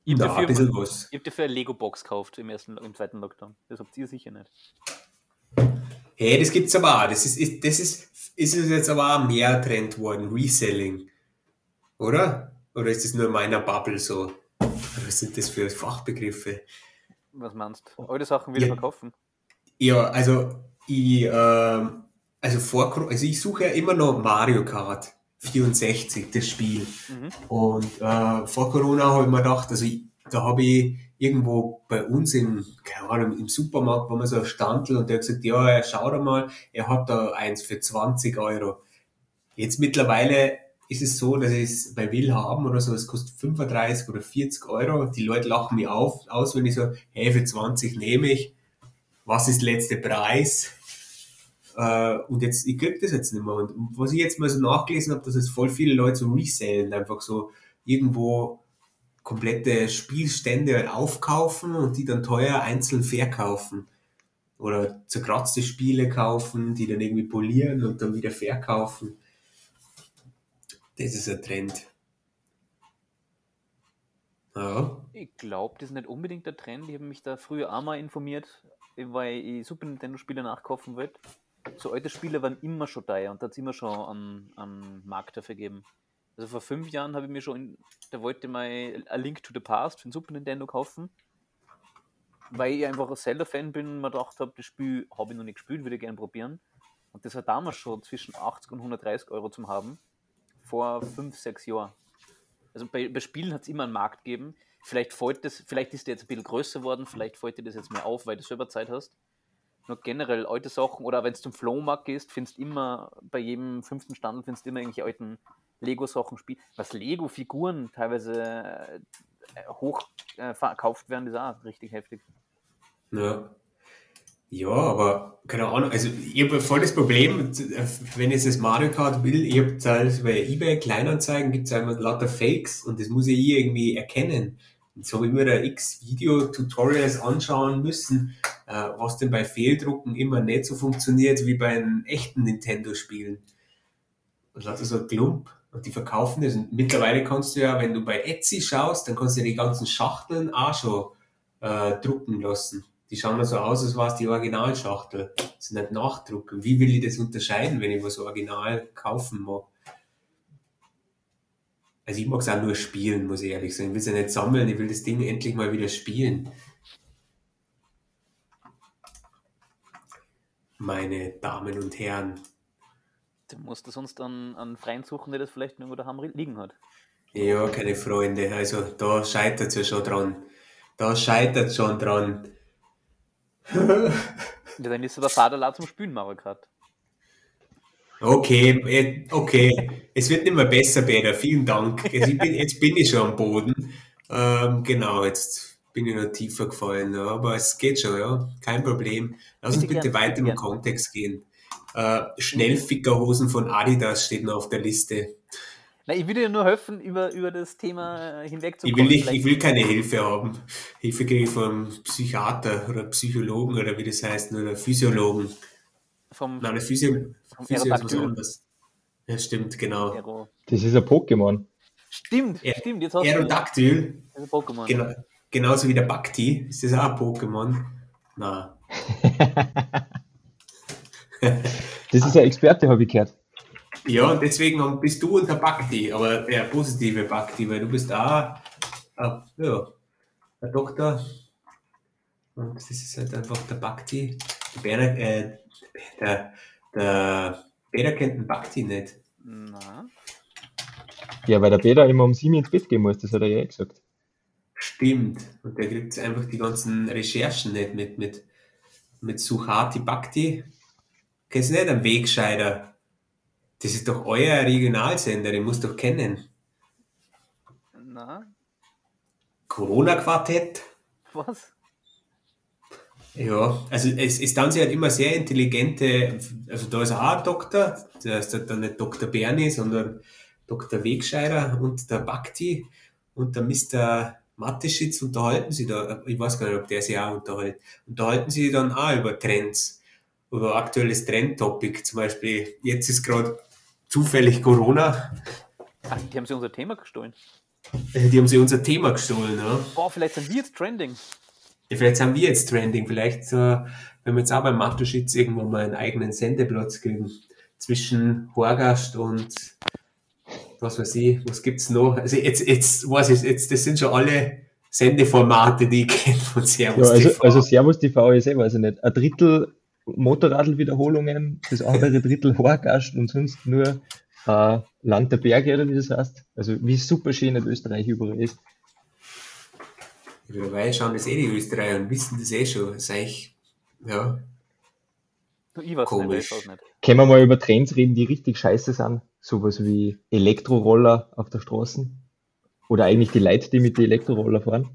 Ich habe dafür, ein bisschen was. ich hab dafür eine Lego-Box gekauft im, ersten, im zweiten Lockdown. Das habt ihr sicher nicht. Hey, das gibt's aber auch. Das ist, ist, das ist, ist es jetzt aber auch mehr Trend worden, Reselling. Oder? Oder ist das nur in meiner Bubble so? Was sind das für Fachbegriffe? Was meinst du? Alte Sachen wieder Ja. verkaufen? Ja, also ich, ähm, also vor, also ich suche ja immer noch Mario Kart 64, das Spiel. Mhm. Und äh, vor Corona habe ich mir gedacht, also ich, da habe ich irgendwo bei uns im, keine Ahnung, im Supermarkt, war mal so Standel und der hat gesagt, ja, schau da mal, er hat da eins für 20 Euro. Jetzt mittlerweile ist es so, dass ich es bei Will haben oder so, es kostet 35 oder 40 Euro. Die Leute lachen mich auf, aus, wenn ich so, hey, für 20 nehme ich. Was ist der letzte Preis? Äh, und jetzt, ich krieg das jetzt nicht mehr. Und was ich jetzt mal so nachgelesen habe, dass es voll viele Leute so resellen, einfach so irgendwo komplette Spielstände aufkaufen und die dann teuer einzeln verkaufen. Oder zerkratzte Spiele kaufen, die dann irgendwie polieren und dann wieder verkaufen. Das ist ein Trend. Ja. Ich glaube, das ist nicht unbedingt der Trend. Ich habe mich da früher auch mal informiert, weil ich Super Nintendo-Spiele nachkaufen wollte. So alte Spiele waren immer schon teuer und da hat es immer schon einen, einen Markt dafür gegeben. Also vor fünf Jahren habe ich mir schon, da wollte mal A Link to the Past für den Super Nintendo kaufen. Weil ich einfach ein Zelda-Fan bin und mir gedacht habe, das Spiel habe ich noch nicht gespielt, würde ich gerne probieren. Und das war damals schon zwischen 80 und 130 Euro zum haben vor fünf, sechs Jahren. Also bei, bei Spielen hat es immer einen Markt gegeben. Vielleicht, fällt das, vielleicht ist der jetzt ein bisschen größer worden, vielleicht fällt dir das jetzt mehr auf, weil du selber Zeit hast. Nur generell alte Sachen, oder wenn du zum Flohmarkt gehst, findest du immer, bei jedem fünften Stand findest du immer irgendwelche alten Lego-Sachen spielen. Was Lego-Figuren teilweise hoch äh, verkauft werden, ist auch richtig heftig. Ja. Ja, aber keine Ahnung, also ich habe voll das Problem, wenn ich das Mario Kart will, ich habe halt bei eBay Kleinanzeigen gibt es einfach lauter Fakes und das muss ich irgendwie erkennen. Jetzt habe ich mir da x Video-Tutorials anschauen müssen, äh, was denn bei Fehldrucken immer nicht so funktioniert wie bei einem echten Nintendo-Spielen. Und lauter so Klump. Und die verkaufen das. Und mittlerweile kannst du ja, wenn du bei Etsy schaust, dann kannst du die ganzen Schachteln auch schon äh, drucken lassen. Die schauen so aus, als war es die Originalschachtel. Das sind nicht Nachdruck. wie will ich das unterscheiden, wenn ich was original kaufen mag? Also ich mag es auch nur spielen, muss ich ehrlich sagen. Ich will es ja nicht sammeln, ich will das Ding endlich mal wieder spielen. Meine Damen und Herren. Du musst du sonst an, an Freien suchen, der das vielleicht irgendwo daheim liegen hat. Ja, keine Freunde. Also da scheitert es ja schon dran. Da scheitert es schon dran. ja, dann ist der Vater laut zum Spülen, Mario gerade. Okay, äh, okay. Es wird nicht mehr besser, Peter. Vielen Dank. Jetzt bin, jetzt bin ich schon am Boden. Ähm, genau, jetzt bin ich noch tiefer gefallen. Ja, aber es geht schon, ja. Kein Problem. Lass uns bitte, bitte weiter im Kontext gehen. Äh, Schnellfickerhosen von Adidas steht noch auf der Liste. Na, ich will dir nur helfen, über, über das Thema hinwegzukommen. Ich will, nicht, ich will keine Hilfe haben. Hilfe kriege ich vom Psychiater oder Psychologen oder wie das heißt, oder Physiologen. Vom, Nein, Physio, vom Physio ist was anderes. Ja, stimmt, genau. Das ist ein Pokémon. Stimmt, er, stimmt. Jetzt hast Aerodactyl. Das ist ein Pokémon. Genau, genauso wie der Bhakti. Ist das auch ein Pokémon? Nein. das ist ein Experte, habe ich gehört. Ja, und deswegen bist du unter Bhakti, aber der positive Bhakti, weil du bist da, äh, ja, der Doktor. Und das ist halt einfach der Bhakti. Der Berner, äh, der, der Peter kennt den Bhakti nicht. Na. Ja, weil der Peter immer um sieben ins Bett gehen muss, das hat er ja eh gesagt. Stimmt. Und der kriegt einfach die ganzen Recherchen nicht mit, mit, mit Suhati Bhakti. Kennst du nicht einen Wegscheider? Das ist doch euer Regionalsender, den musst du doch kennen. Na? Corona-Quartett. Was? Ja, also es, es dann sie halt immer sehr intelligente, also da ist auch ein Doktor, der ist dann nicht Dr. Bernie, sondern Dr. Wegscheider und der Bhakti und der Mr. Mateschitz unterhalten sie da, ich weiß gar nicht, ob der sich auch unterhält, unterhalten sie dann auch über Trends, über aktuelles Trendtopic, zum Beispiel, jetzt ist gerade zufällig Corona. Ach, die haben sie unser Thema gestohlen. Äh, die haben sie unser Thema gestohlen, ja. Oh, vielleicht sind wir jetzt trending. Ja, vielleicht sind wir jetzt trending. Vielleicht, äh, wenn wir jetzt auch beim Matuschitz irgendwo mal einen eigenen Sendeplatz kriegen. Zwischen Horgast und was weiß ich, was gibt's noch? Also jetzt, jetzt weiß ich, jetzt, das sind schon alle Sendeformate, die ich kenne von Servus ja, also, TV. Also Servus TV ist eh, weiß ich nicht, ein Drittel Motorradl-Wiederholungen, das andere Drittel Horgast und sonst nur äh, Land der Berge oder wie das heißt. Also wie super schön in Österreich überall ist. Dabei schauen das eh die Österreicher und wissen das eh schon. Das ist eigentlich, ja. Ich weiß Komisch. nicht, ich weiß nicht. Können wir mal über Trends reden, die richtig scheiße sind? Sowas wie Elektroroller auf der Straße. Oder eigentlich die Leute, die mit den Elektroroller fahren.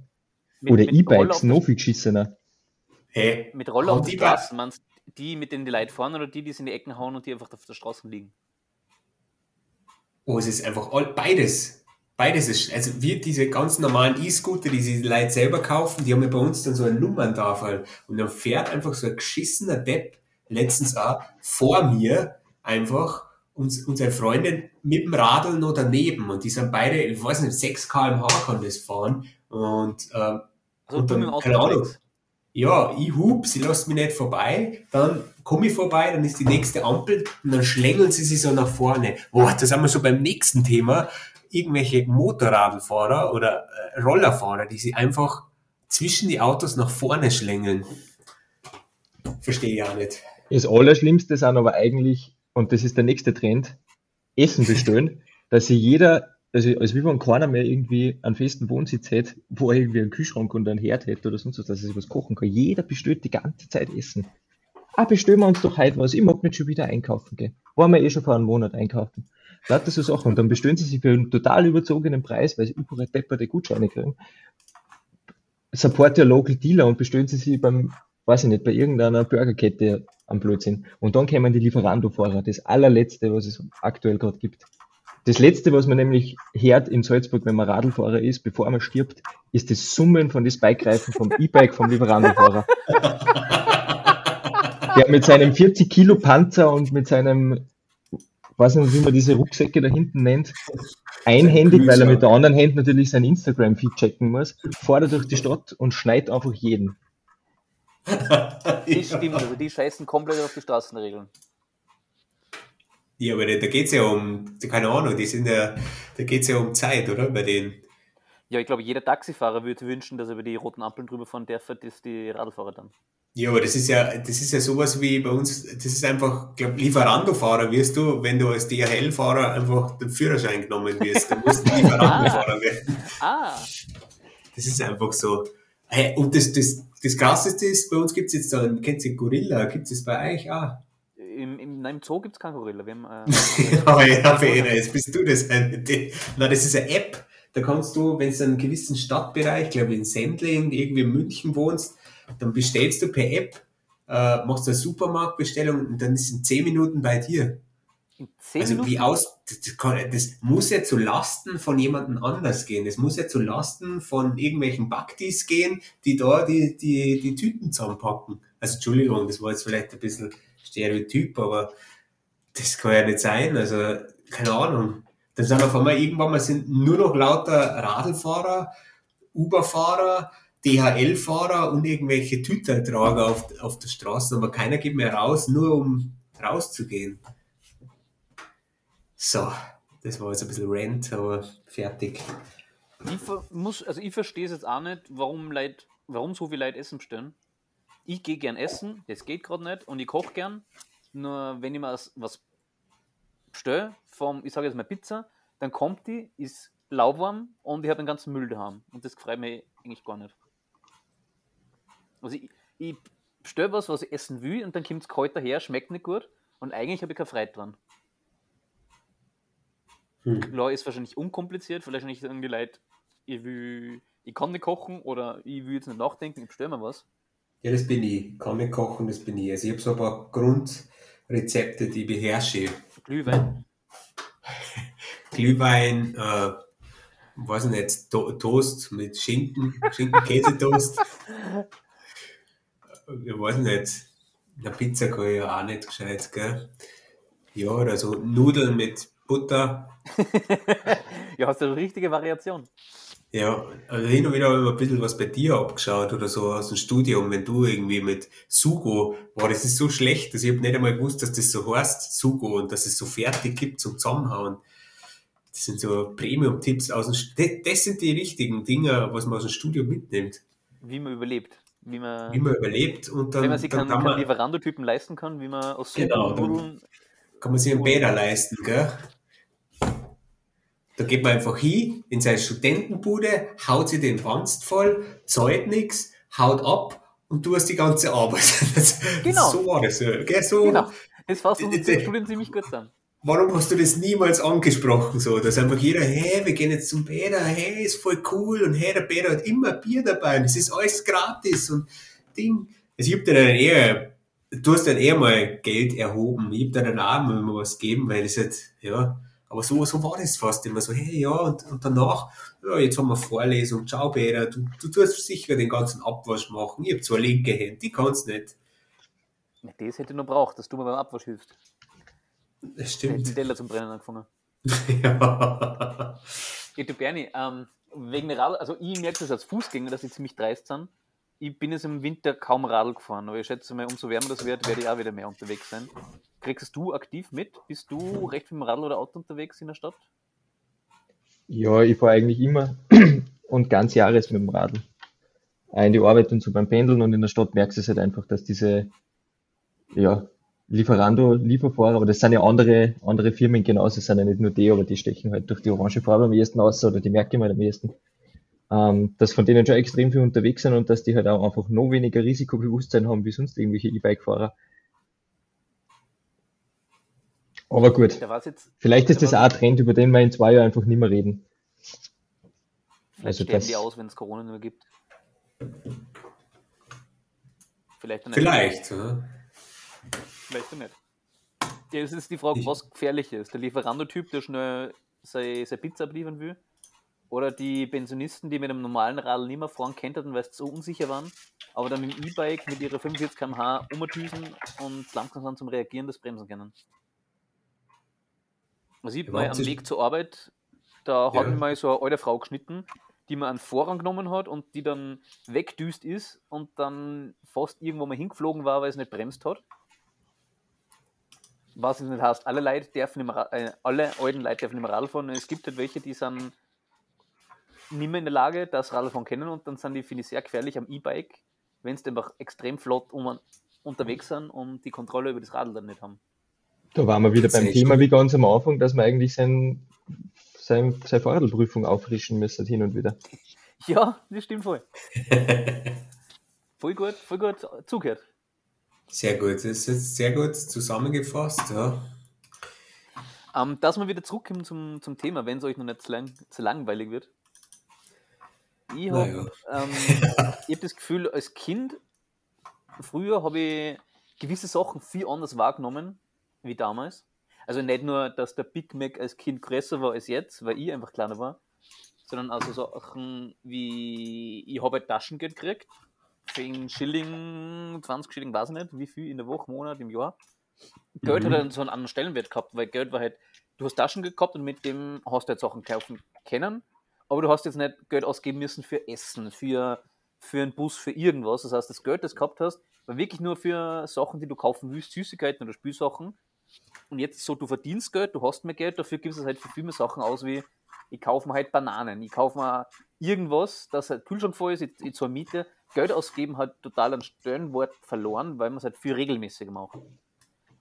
Mit- Oder E-Bikes, noch viel geschissener. Hey, Mit Roller auf die Straße, meinst du die, mit denen die Leute fahren oder die, die es in die Ecken hauen und die einfach auf der Straße liegen? oh, es ist einfach all, beides. Beides ist, also wir diese ganz normalen E-Scooter, die sich die Leute selber kaufen, die haben ja bei uns dann so eine Nummerntafel. Und dann fährt einfach so ein geschissener Depp, letztens auch, vor mir einfach und, und seine Freundin mit dem Radl noch daneben. Und die sind beide, ich weiß nicht, 6 km/h kann das fahren. Und ähm, Also Und dann, keine Ahnung. Ja, ich hub, sie lässt mich nicht vorbei, dann komme ich vorbei, dann ist die nächste Ampel und dann schlängeln sie sich so nach vorne. Boah, da sind wir schon beim nächsten Thema. Irgendwelche Motorradfahrer oder äh, Rollerfahrer, die sich einfach zwischen die Autos nach vorne schlängeln. Verstehe ich auch nicht. Das Allerschlimmste sind aber eigentlich, und das ist der nächste Trend, Essen bestellen, dass sich jeder, also als wie wenn keiner mehr irgendwie einen festen Wohnsitz hätte, wo er irgendwie einen Kühlschrank und einen Herd hätte oder sonst was, dass er sich was kochen kann. Jeder bestellt die ganze Zeit Essen. Ah, bestellen wir uns doch heute was. Ich mag nicht schon wieder einkaufen gehen. Waren wir eh schon vor einem Monat einkaufen. Lauter so Sachen. Und dann bestellen sie sich für einen total überzogenen Preis, weil sie überall depperte Gutscheine kriegen. Support your local dealer und bestellen sie sich beim, weiß ich nicht, bei irgendeiner Burgerkette am Blödsinn. Und dann kommen die Lieferando-Fahrer, das allerletzte, was es aktuell gerade gibt. Das letzte, was man nämlich hört in Salzburg, wenn man Radlfahrer ist, bevor man stirbt, ist das Summen von den Bikereifen vom E-Bike vom Lieferando-Fahrer. Der mit seinem 40 Kilo Panzer und mit seinem, weiß nicht, wie man diese Rucksäcke da hinten nennt, einhändig, weil er mit der anderen Hand natürlich sein Instagram-Feed checken muss, fährt er durch die Stadt und schneit einfach jeden. Die stimmt, also die scheißen komplett auf die Straßenregeln. Ja, aber da geht's ja um, keine Ahnung, die sind ja, da geht's ja um Zeit, oder? Bei denen. Ja, ich glaube, jeder Taxifahrer würde wünschen, dass er über die roten Ampeln drüber fahren darf, das die Radlfahrer dann. Ja, aber das ist ja, das ist ja sowas wie bei uns, das ist einfach, glaub, Lieferando-Fahrer wirst du, wenn du als DHL-Fahrer einfach den Führerschein genommen wirst, dann musst du Lieferando-Fahrer werden. Ah, Das ist einfach so. Hey, und das, das, das Krasseste ist, bei uns gibt's jetzt dann, kennt ihr Gorilla, gibt's das bei euch auch? Im, im, nein, im Zoo gibt es keinen Gorilla. Wir haben, äh, Aber ja, Vera, jetzt bist du das. Die- Na, das ist eine App. Da kannst du, wenn du in einem gewissen Stadtbereich, glaube ich in Sendling, irgendwie in München wohnst, dann bestellst du per App, äh, machst eine Supermarktbestellung und dann ist in 10 Minuten bei dir. in 10 Also Minuten. wie aus, das, das, kann, das muss ja zu Lasten von jemandem anders gehen. Das muss ja zu Lasten von irgendwelchen Baktis gehen, die da die, die, die Tüten zusammenpacken. Also Entschuldigung, das war jetzt vielleicht ein bisschen Stereotyp, aber das kann ja nicht sein. Also keine Ahnung. Dann sind auf einmal irgendwann mal sind nur noch lauter Radlfahrer, Uberfahrer, DHL-Fahrer und irgendwelche Tütentrager auf, auf der Straße, aber keiner geht mehr raus, nur um rauszugehen. So, das war jetzt ein bisschen Rant, aber fertig. Ich, muss, also ich verstehe es jetzt auch nicht, warum, Leute, warum so viele Leute Essen bestellen. Ich gehe gern essen, das geht gerade nicht, und ich koche gern. Nur wenn ich mir was- bestelle, vom, ich sage jetzt mal Pizza, dann kommt die, ist lauwarm und ich habe den ganzen Müll daheim. Und das freut mich eigentlich gar nicht. Also ich, ich bestelle was, was ich essen will, und dann kommt es kalt daher, schmeckt nicht gut, und eigentlich habe ich keine Freude dran. Hm. Klar ist wahrscheinlich unkompliziert, vielleicht nicht sagen die Leute, ich, will, ich kann nicht kochen oder ich will jetzt nicht nachdenken, ich bestelle mir was. Ja, das bin ich. Kann nicht kochen, das bin ich. Also ich habe so ein paar Grundrezepte, die ich beherrsche. Glühwein. Glühwein, äh, weiß ich nicht, to Toast mit Schinken, Schinken-Käsetoast. ich weiß nicht, eine Pizza kann ich ja auch nicht gescheit, gell? Ja, oder so Nudeln mit Butter. ja, hast du eine richtige Variation. Ja, also hin und wieder habe ich ein bisschen was bei dir abgeschaut oder so aus dem Studium, wenn du irgendwie mit Sugo, boah, das ist so schlecht, dass ich habe nicht einmal gewusst, dass das so heißt, Sugo, und dass es so fertig gibt zum Zusammenhauen. Das sind so Premium-Tipps aus dem, St- das, sind die richtigen Dinge, was man aus dem Studium mitnimmt, Wie man überlebt. Wie man, wie man überlebt und dann, wenn man sich dann kann, man, Lieferando-Typen leisten kann, wie man aus Genau, Suppen, dann- Nudeln. kann man sich einen Bäder leisten, gell? Da geht man einfach hin in seine Studentenbude, haut sich den Wanst voll, zahlt nix, haut ab und du hast die ganze Arbeit. Das, Genau. So war das. ja, Gell? So, Genau. Das fasst unsere Äh, äh, Studien ziemlich gut zusammen. Warum hast du das niemals angesprochen? So, dass einfach jeder, hey, wir gehen jetzt zum Bäder, hey, ist voll cool und hey, der Bäder hat immer Bier dabei und es ist alles gratis und Ding. Ich hab dir dann eher, du hast dann eher mal Geld erhoben. Ich hab dir dann auch mal was gegeben, weil es halt, ja, aber so, so war das fast immer so, hey, ja, und, und danach, ja, jetzt haben wir Vorlesung, ciao Bäder, du, du tust sicher den ganzen Abwasch machen. Ich hab zwar linke Hände, die kannst nicht. Ja, das hätte ich noch braucht, dass du mir beim Abwasch hilfst. Das stimmt. den Teller zum Brennen angefangen. ja. Ja, du Bernie, ähm, wegen der Radl, also ich merke das als Fußgänger, dass ich ziemlich dreist bin. Ich bin jetzt im Winter kaum Radl gefahren, aber ich schätze mal, umso wärmer das wird, werde ich auch wieder mehr unterwegs sein. Kriegst du aktiv mit? Bist du recht mit dem Radl oder Auto unterwegs in der Stadt? Ja, ich fahre eigentlich immer und ganz Jahres mit dem Radl. In die Arbeit und so beim Pendeln und in der Stadt merkst du es halt einfach, dass diese, ja, Lieferando, Lieferfahrer, aber das sind ja andere, andere Firmen genauso, das sind ja nicht nur die, aber die stechen halt durch die orange Farbe am ehesten aus oder die merke ich mal am ehesten. Ähm, dass von denen schon extrem viel unterwegs sind und dass die halt auch einfach noch weniger Risikobewusstsein haben wie sonst irgendwelche E-Bike-Fahrer. Aber gut. Jetzt, Vielleicht ist Da das auch ein Trend, über den wir in zwei Jahren einfach nicht mehr reden. vielleicht Also sterben das- die aus, wenn es Corona nicht mehr gibt. Vielleicht dann Vielleicht. Ja. Vielleicht auch nicht. Ja, es ist die Frage, was gefährlicher ist. Der Lieferando-Typ, der schnell seine, seine Pizza abliefern will, oder die Pensionisten, die mit einem normalen Radl nicht mehr fahren könnten, weil sie so unsicher waren, aber dann mit dem E-Bike mit ihrer 45 km/h umdüsen und langsam sind zum Reagieren das bremsen können. Hab Ja, mal am Weg zur Arbeit, da hat mich mal so eine alte Frau geschnitten, die mir einen Vorrang genommen hat und die dann wegdüst ist und dann fast irgendwo mal hingeflogen war, weil sie nicht bremst hat. Was es nicht heißt, alle Leute dürfen Ra- äh, alle alten Leute dürfen mehr Radl fahren. Es gibt halt welche, die sind nicht mehr in der Lage, das Radl fahren können und dann sind die, finde ich, sehr gefährlich am E-Bike, wenn sie einfach extrem flott um, unterwegs sind und die Kontrolle über das Radl dann nicht haben. Da waren wir wieder beim Tatsächlich. Thema wie ganz am Anfang, dass wir eigentlich sein, sein, seine Fahrradprüfung auffrischen müssen hin und wieder. Ja, das stimmt voll. Voll gut, voll gut zugehört. Sehr gut, das ist jetzt sehr gut zusammengefasst. Ja. Ähm, dass wir wieder zurückkommen zum, zum Thema, wenn es euch noch nicht zu, lang, zu langweilig wird. Ich habe Naja. ähm, hab das Gefühl, als Kind, früher habe ich gewisse Sachen viel anders wahrgenommen wie damals. Also nicht nur, dass der Big Mac als Kind größer war als jetzt, weil ich einfach kleiner war, sondern also Sachen wie, ich habe halt Taschengeld gekriegt, für einen Schilling, 20 Schilling, weiß ich nicht, wie viel in der Woche, Monat, im Jahr. Geld Mhm. hat dann so einen anderen Stellenwert gehabt, weil Geld war halt, du hast Taschengeld gehabt und mit dem hast du jetzt Sachen kaufen können, aber du hast jetzt nicht Geld ausgeben müssen für Essen, für, für einen Bus, für irgendwas. Das heißt, das Geld, das du gehabt hast, war wirklich nur für Sachen, die du kaufen willst, Süßigkeiten oder Spielsachen. Und jetzt so, du verdienst Geld, du hast mehr Geld, dafür gibst du halt für viel mehr Sachen aus, wie ich kaufe mir halt Bananen, ich kaufe mir irgendwas, das halt Kühlschrank voll ist, ich, ich zahle Miete. Geld ausgeben hat total an Stellenwort verloren, weil man es halt viel regelmäßiger macht.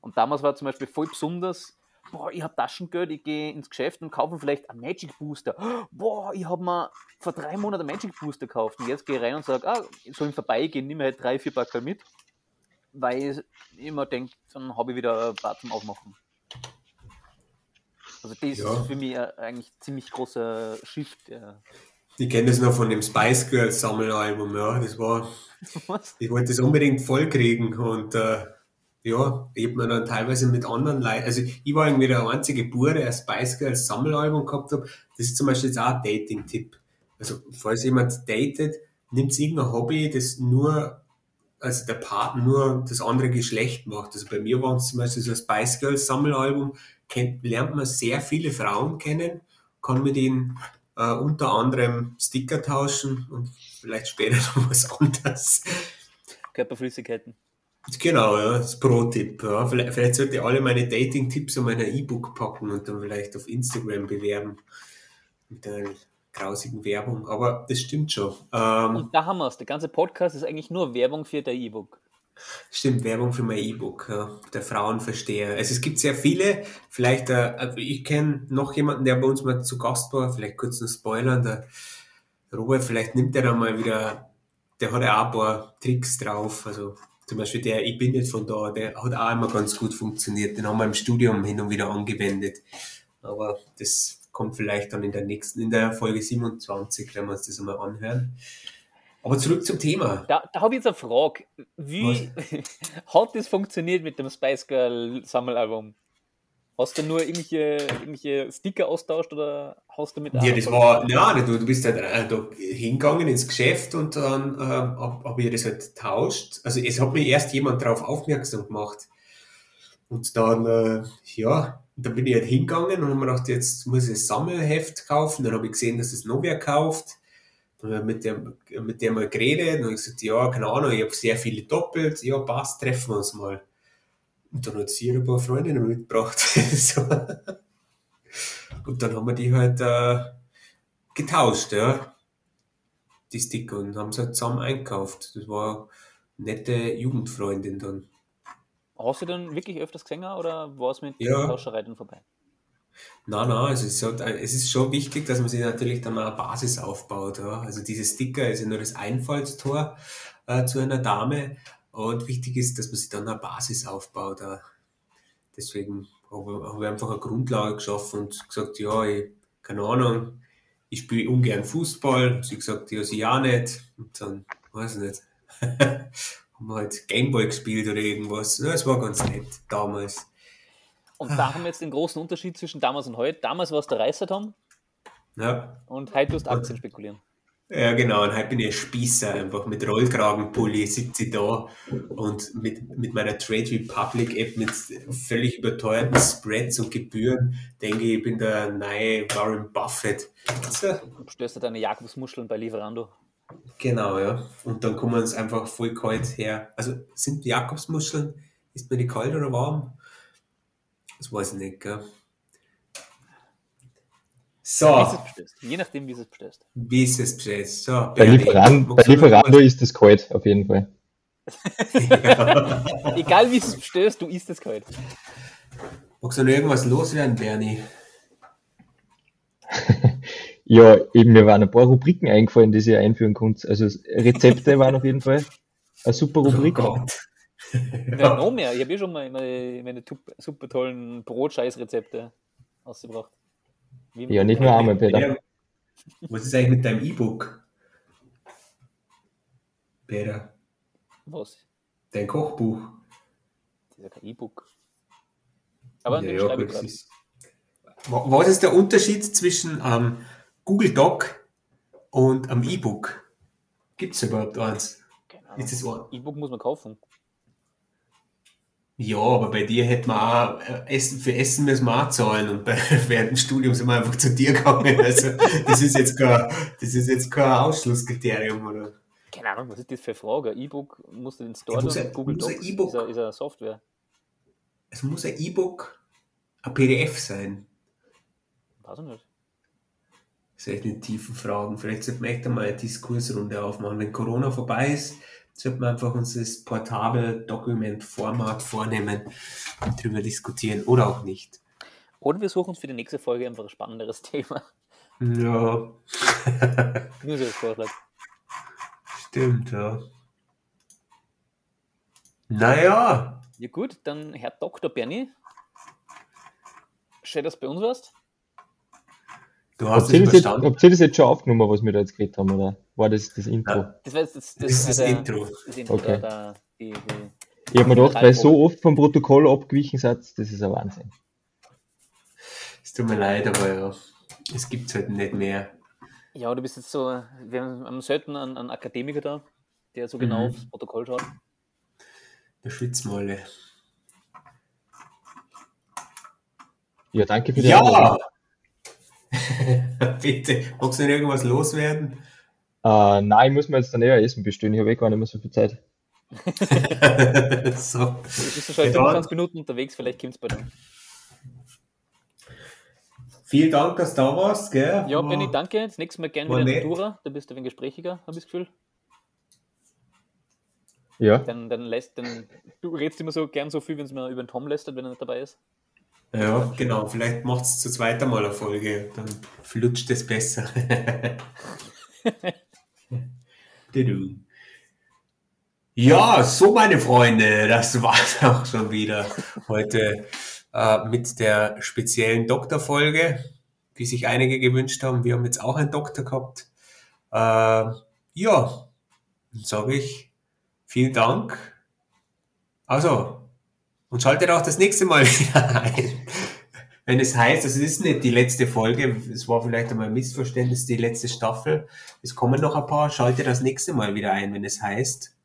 Und damals war zum Beispiel voll besonders, boah, ich habe Taschengeld, ich gehe ins Geschäft und kaufe mir vielleicht einen Magic Booster. Boah, ich habe mir vor drei Monaten einen Magic Booster gekauft und jetzt gehe ich rein und sage, ah, ich soll im Vorbeigehen, nehme halt drei, vier Packel mit, weil ich immer denke, dann habe ich wieder ein paar zum Aufmachen. Also das Ja. ist für mich ein eigentlich ziemlich großer Shift. Der Ich kenne das noch von dem Spice Girls Sammelalbum, ja. Das war, Was? ich wollte das unbedingt voll kriegen und äh, ja, ich hab mir dann teilweise mit anderen Leuten, also ich war irgendwie der einzige Bur, der Spice Girls Sammelalbum gehabt hat. Das ist zum Beispiel jetzt auch ein Dating-Tipp. Also, falls jemand datet, nimmt irgendein Hobby, das nur, also der Partner nur das andere Geschlecht macht. Also bei mir war es zum Beispiel so ein Spice Girls Sammelalbum, kennt, lernt man sehr viele Frauen kennen, kann mit ihnen äh, unter anderem Sticker tauschen und vielleicht später noch was anderes. Körperflüssigkeiten. Genau, ja, das Pro-Tipp. Ja. Vielleicht, vielleicht sollte ich alle meine Dating-Tipps in mein E-Book packen und dann vielleicht auf Instagram bewerben. Mit einer grausigen Werbung. Aber das stimmt schon. Ähm, Und da haben wir es. Der ganze Podcast ist eigentlich nur Werbung für der E-Book. Stimmt, Werbung für mein E-Book, ja, der Frauenversteher. Also es gibt sehr viele, vielleicht, äh, also ich kenne noch jemanden, der bei uns mal zu Gast war, vielleicht kurz noch spoilern, der Robert, vielleicht nimmt er dann mal wieder der hat ja auch ein paar Tricks drauf. Also zum Beispiel der Ich bin nicht von da, der hat auch immer ganz gut funktioniert. Den haben wir im Studium hin und wieder angewendet. Aber das kommt vielleicht dann in der nächsten, in der Folge 27, wenn wir uns das einmal anhören. Aber zurück zum Thema. Da, da habe ich jetzt eine Frage. Wie hat das funktioniert mit dem Spice Girl Sammelalbum? Hast du nur irgendwelche, irgendwelche Sticker austauscht oder hast du mit Ja, das war, nein, du, du bist halt da hingegangen ins Geschäft und dann äh, habe hab ich das halt tauscht. Also es hat mir erst jemand darauf aufmerksam gemacht. Und dann, äh, ja, dann bin ich halt hingegangen und habe mir gedacht, jetzt muss ich ein Sammelheft kaufen. Dann habe ich gesehen, dass es noch wer kauft. Dann habe ich mit dem, mit dem mal geredet und habe gesagt, ja, keine Ahnung, ich habe sehr viele doppelt. Ja, passt, treffen wir uns mal. Und dann hat sie ein paar Freundinnen mitgebracht. so. Und dann haben wir die halt äh, getauscht, ja. Die Sticker und haben sie halt zusammen einkauft. Das war eine nette Jugendfreundin dann. Hast du dann wirklich öfters gesehen oder war es mit Ja. der Tauscherei dann vorbei? Nein, nein, es ist, halt, es ist schon wichtig, dass man sich natürlich dann eine Basis aufbaut. Ja. Also diese Sticker ist ja nur das Einfallstor äh, zu einer Dame und wichtig ist, dass man sich dann eine Basis aufbaut. Deswegen habe hab ich einfach eine Grundlage geschaffen und gesagt, ja, ich, keine Ahnung, ich spiele ungern Fußball. Sie gesagt, ja, sie auch nicht. Und dann, weiß ich nicht, haben wir halt Gameboy gespielt oder irgendwas. Ja, es war ganz nett damals. Und da haben wir jetzt den großen Unterschied zwischen damals und heute. Damals war es der Reißer, Tom, Ja. und heute tust du Aktien spekulieren. Ja, genau. Und heute bin ich ein Spießer, einfach mit Rollkragenpulli sitze ich da und mit, mit meiner Trade Republic App mit völlig überteuerten Spreads und Gebühren denke ich, ich bin der neue Warren Buffett. So, Du stößt deine Jakobsmuscheln bei Lieferando. genau, ja. Und dann kommen es einfach voll kalt her. Also sind die Jakobsmuscheln, ist mir die kalt oder warm? Das weiß ich nicht, gell? So, Wie es bestellst. Je nachdem, wie es bestellst. wie ist es bestellt? So, Bei, Bernie, Lieferan bei Lieferando ist es kalt, auf jeden Fall. Egal wie es bestellst, du isst es kalt. Magst du noch irgendwas loswerden, Bernie? Ja, eben, mir waren ein paar Rubriken eingefallen, die ihr einführen könnt. Also Rezepte waren auf jeden Fall eine super Rubrik. Oh Gott. Ja. Noch mehr. Ich habe eh schon mal meine, meine super tollen Brotscheißrezepte ausgebracht. Wie Ja, nicht nur einmal, Peter. Was ist eigentlich mit deinem E-Book? Peter, Was? dein Kochbuch. Das ist ja kein E-Book. Aber Ja, ja, es ist- Wa- Was ist der Unterschied zwischen ähm, Google Doc und am E-Book? Gibt es überhaupt eins? Genau. Ist es ein? E-Book muss man kaufen. Ja, aber bei dir hätten wir auch, äh, Essen, für Essen müssen wir auch zahlen und bei, während dem Studium sind wir einfach zu dir gegangen. Also, das ist jetzt kein, das ist jetzt kein Ausschlusskriterium, oder? Keine Ahnung, was ist das für eine Frage? E-Book musst du in den Store Ja, ein- Google Docs E-Book- ist, eine- ist eine Software. Es muss ein E-Book, ein PDF sein. Weiß ich nicht. Solche tiefen Fragen. Vielleicht sollten wir echt einmal eine Diskursrunde aufmachen. Wenn Corona vorbei ist, sollten wir einfach uns das portable Dokument-Format vornehmen und darüber diskutieren oder auch nicht. Oder wir suchen uns für die nächste Folge einfach ein spannenderes Thema. Ja, Nur so Vorschlag. stimmt, ja. Naja, Ja gut, dann Herr Dr. Bernie. Schön, dass du bei uns warst. Du hast Habt ihr, es das jetzt, habt ihr das jetzt schon aufgenommen, was wir da jetzt geredet haben, oder war das das Intro? Ja. Das war jetzt das, Das ist das der- Intro. Das Intro Okay. da, da, die, die, Ich habe mir gedacht, weil so oft vom Protokoll abgewichen seid, das ist ein Wahnsinn. Es tut mir leid, aber ja, es gibt halt nicht mehr. Ja, du bist jetzt so, wir haben selten einen, einen Akademiker da, der so genau Mhm. aufs Protokoll schaut. Wir schwitzen alle. Ja, danke für die Ja! Einladung. Bitte, magst du noch irgendwas loswerden? Äh, nein, ich muss mir jetzt dann eher Essen bestellen. Ich habe eh gar nicht mehr so viel Zeit. so. Du bist schon Ja. 25 Minuten unterwegs, vielleicht kommt es bei dir. Vielen Dank, dass du da warst, gell? Ja, Benny, danke. Das nächste Mal gerne wieder in nett. Natura. Da bist du ein wenig gesprächiger, habe ich das Gefühl. Ja, Dann, dann lässt, dann, du redest immer so gern so viel, wenn es mal über den Tom lästert, wenn er nicht dabei ist. Ja, genau. Vielleicht macht es zu zweit einmal eine Folge. Dann flutscht es besser. Ja, so meine Freunde, das war's auch schon wieder heute äh, mit der speziellen Doktorfolge, wie sich einige gewünscht haben. Wir haben jetzt auch einen Doktor gehabt. Äh, ja, dann sage ich vielen Dank. Also, und schaltet auch das nächste Mal wieder ein. Wenn es heißt, es ist nicht die letzte Folge, es war vielleicht einmal ein Missverständnis, die letzte Staffel. Es kommen noch ein paar, schaltet das nächste Mal wieder ein, wenn es heißt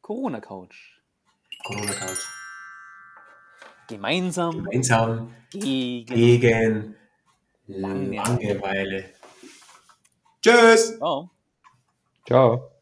Corona Couch. Corona Couch. Gemeinsam, Gemeinsam gegen gegen Langeweile. Langeweile. Tschüss! Oh. Ciao.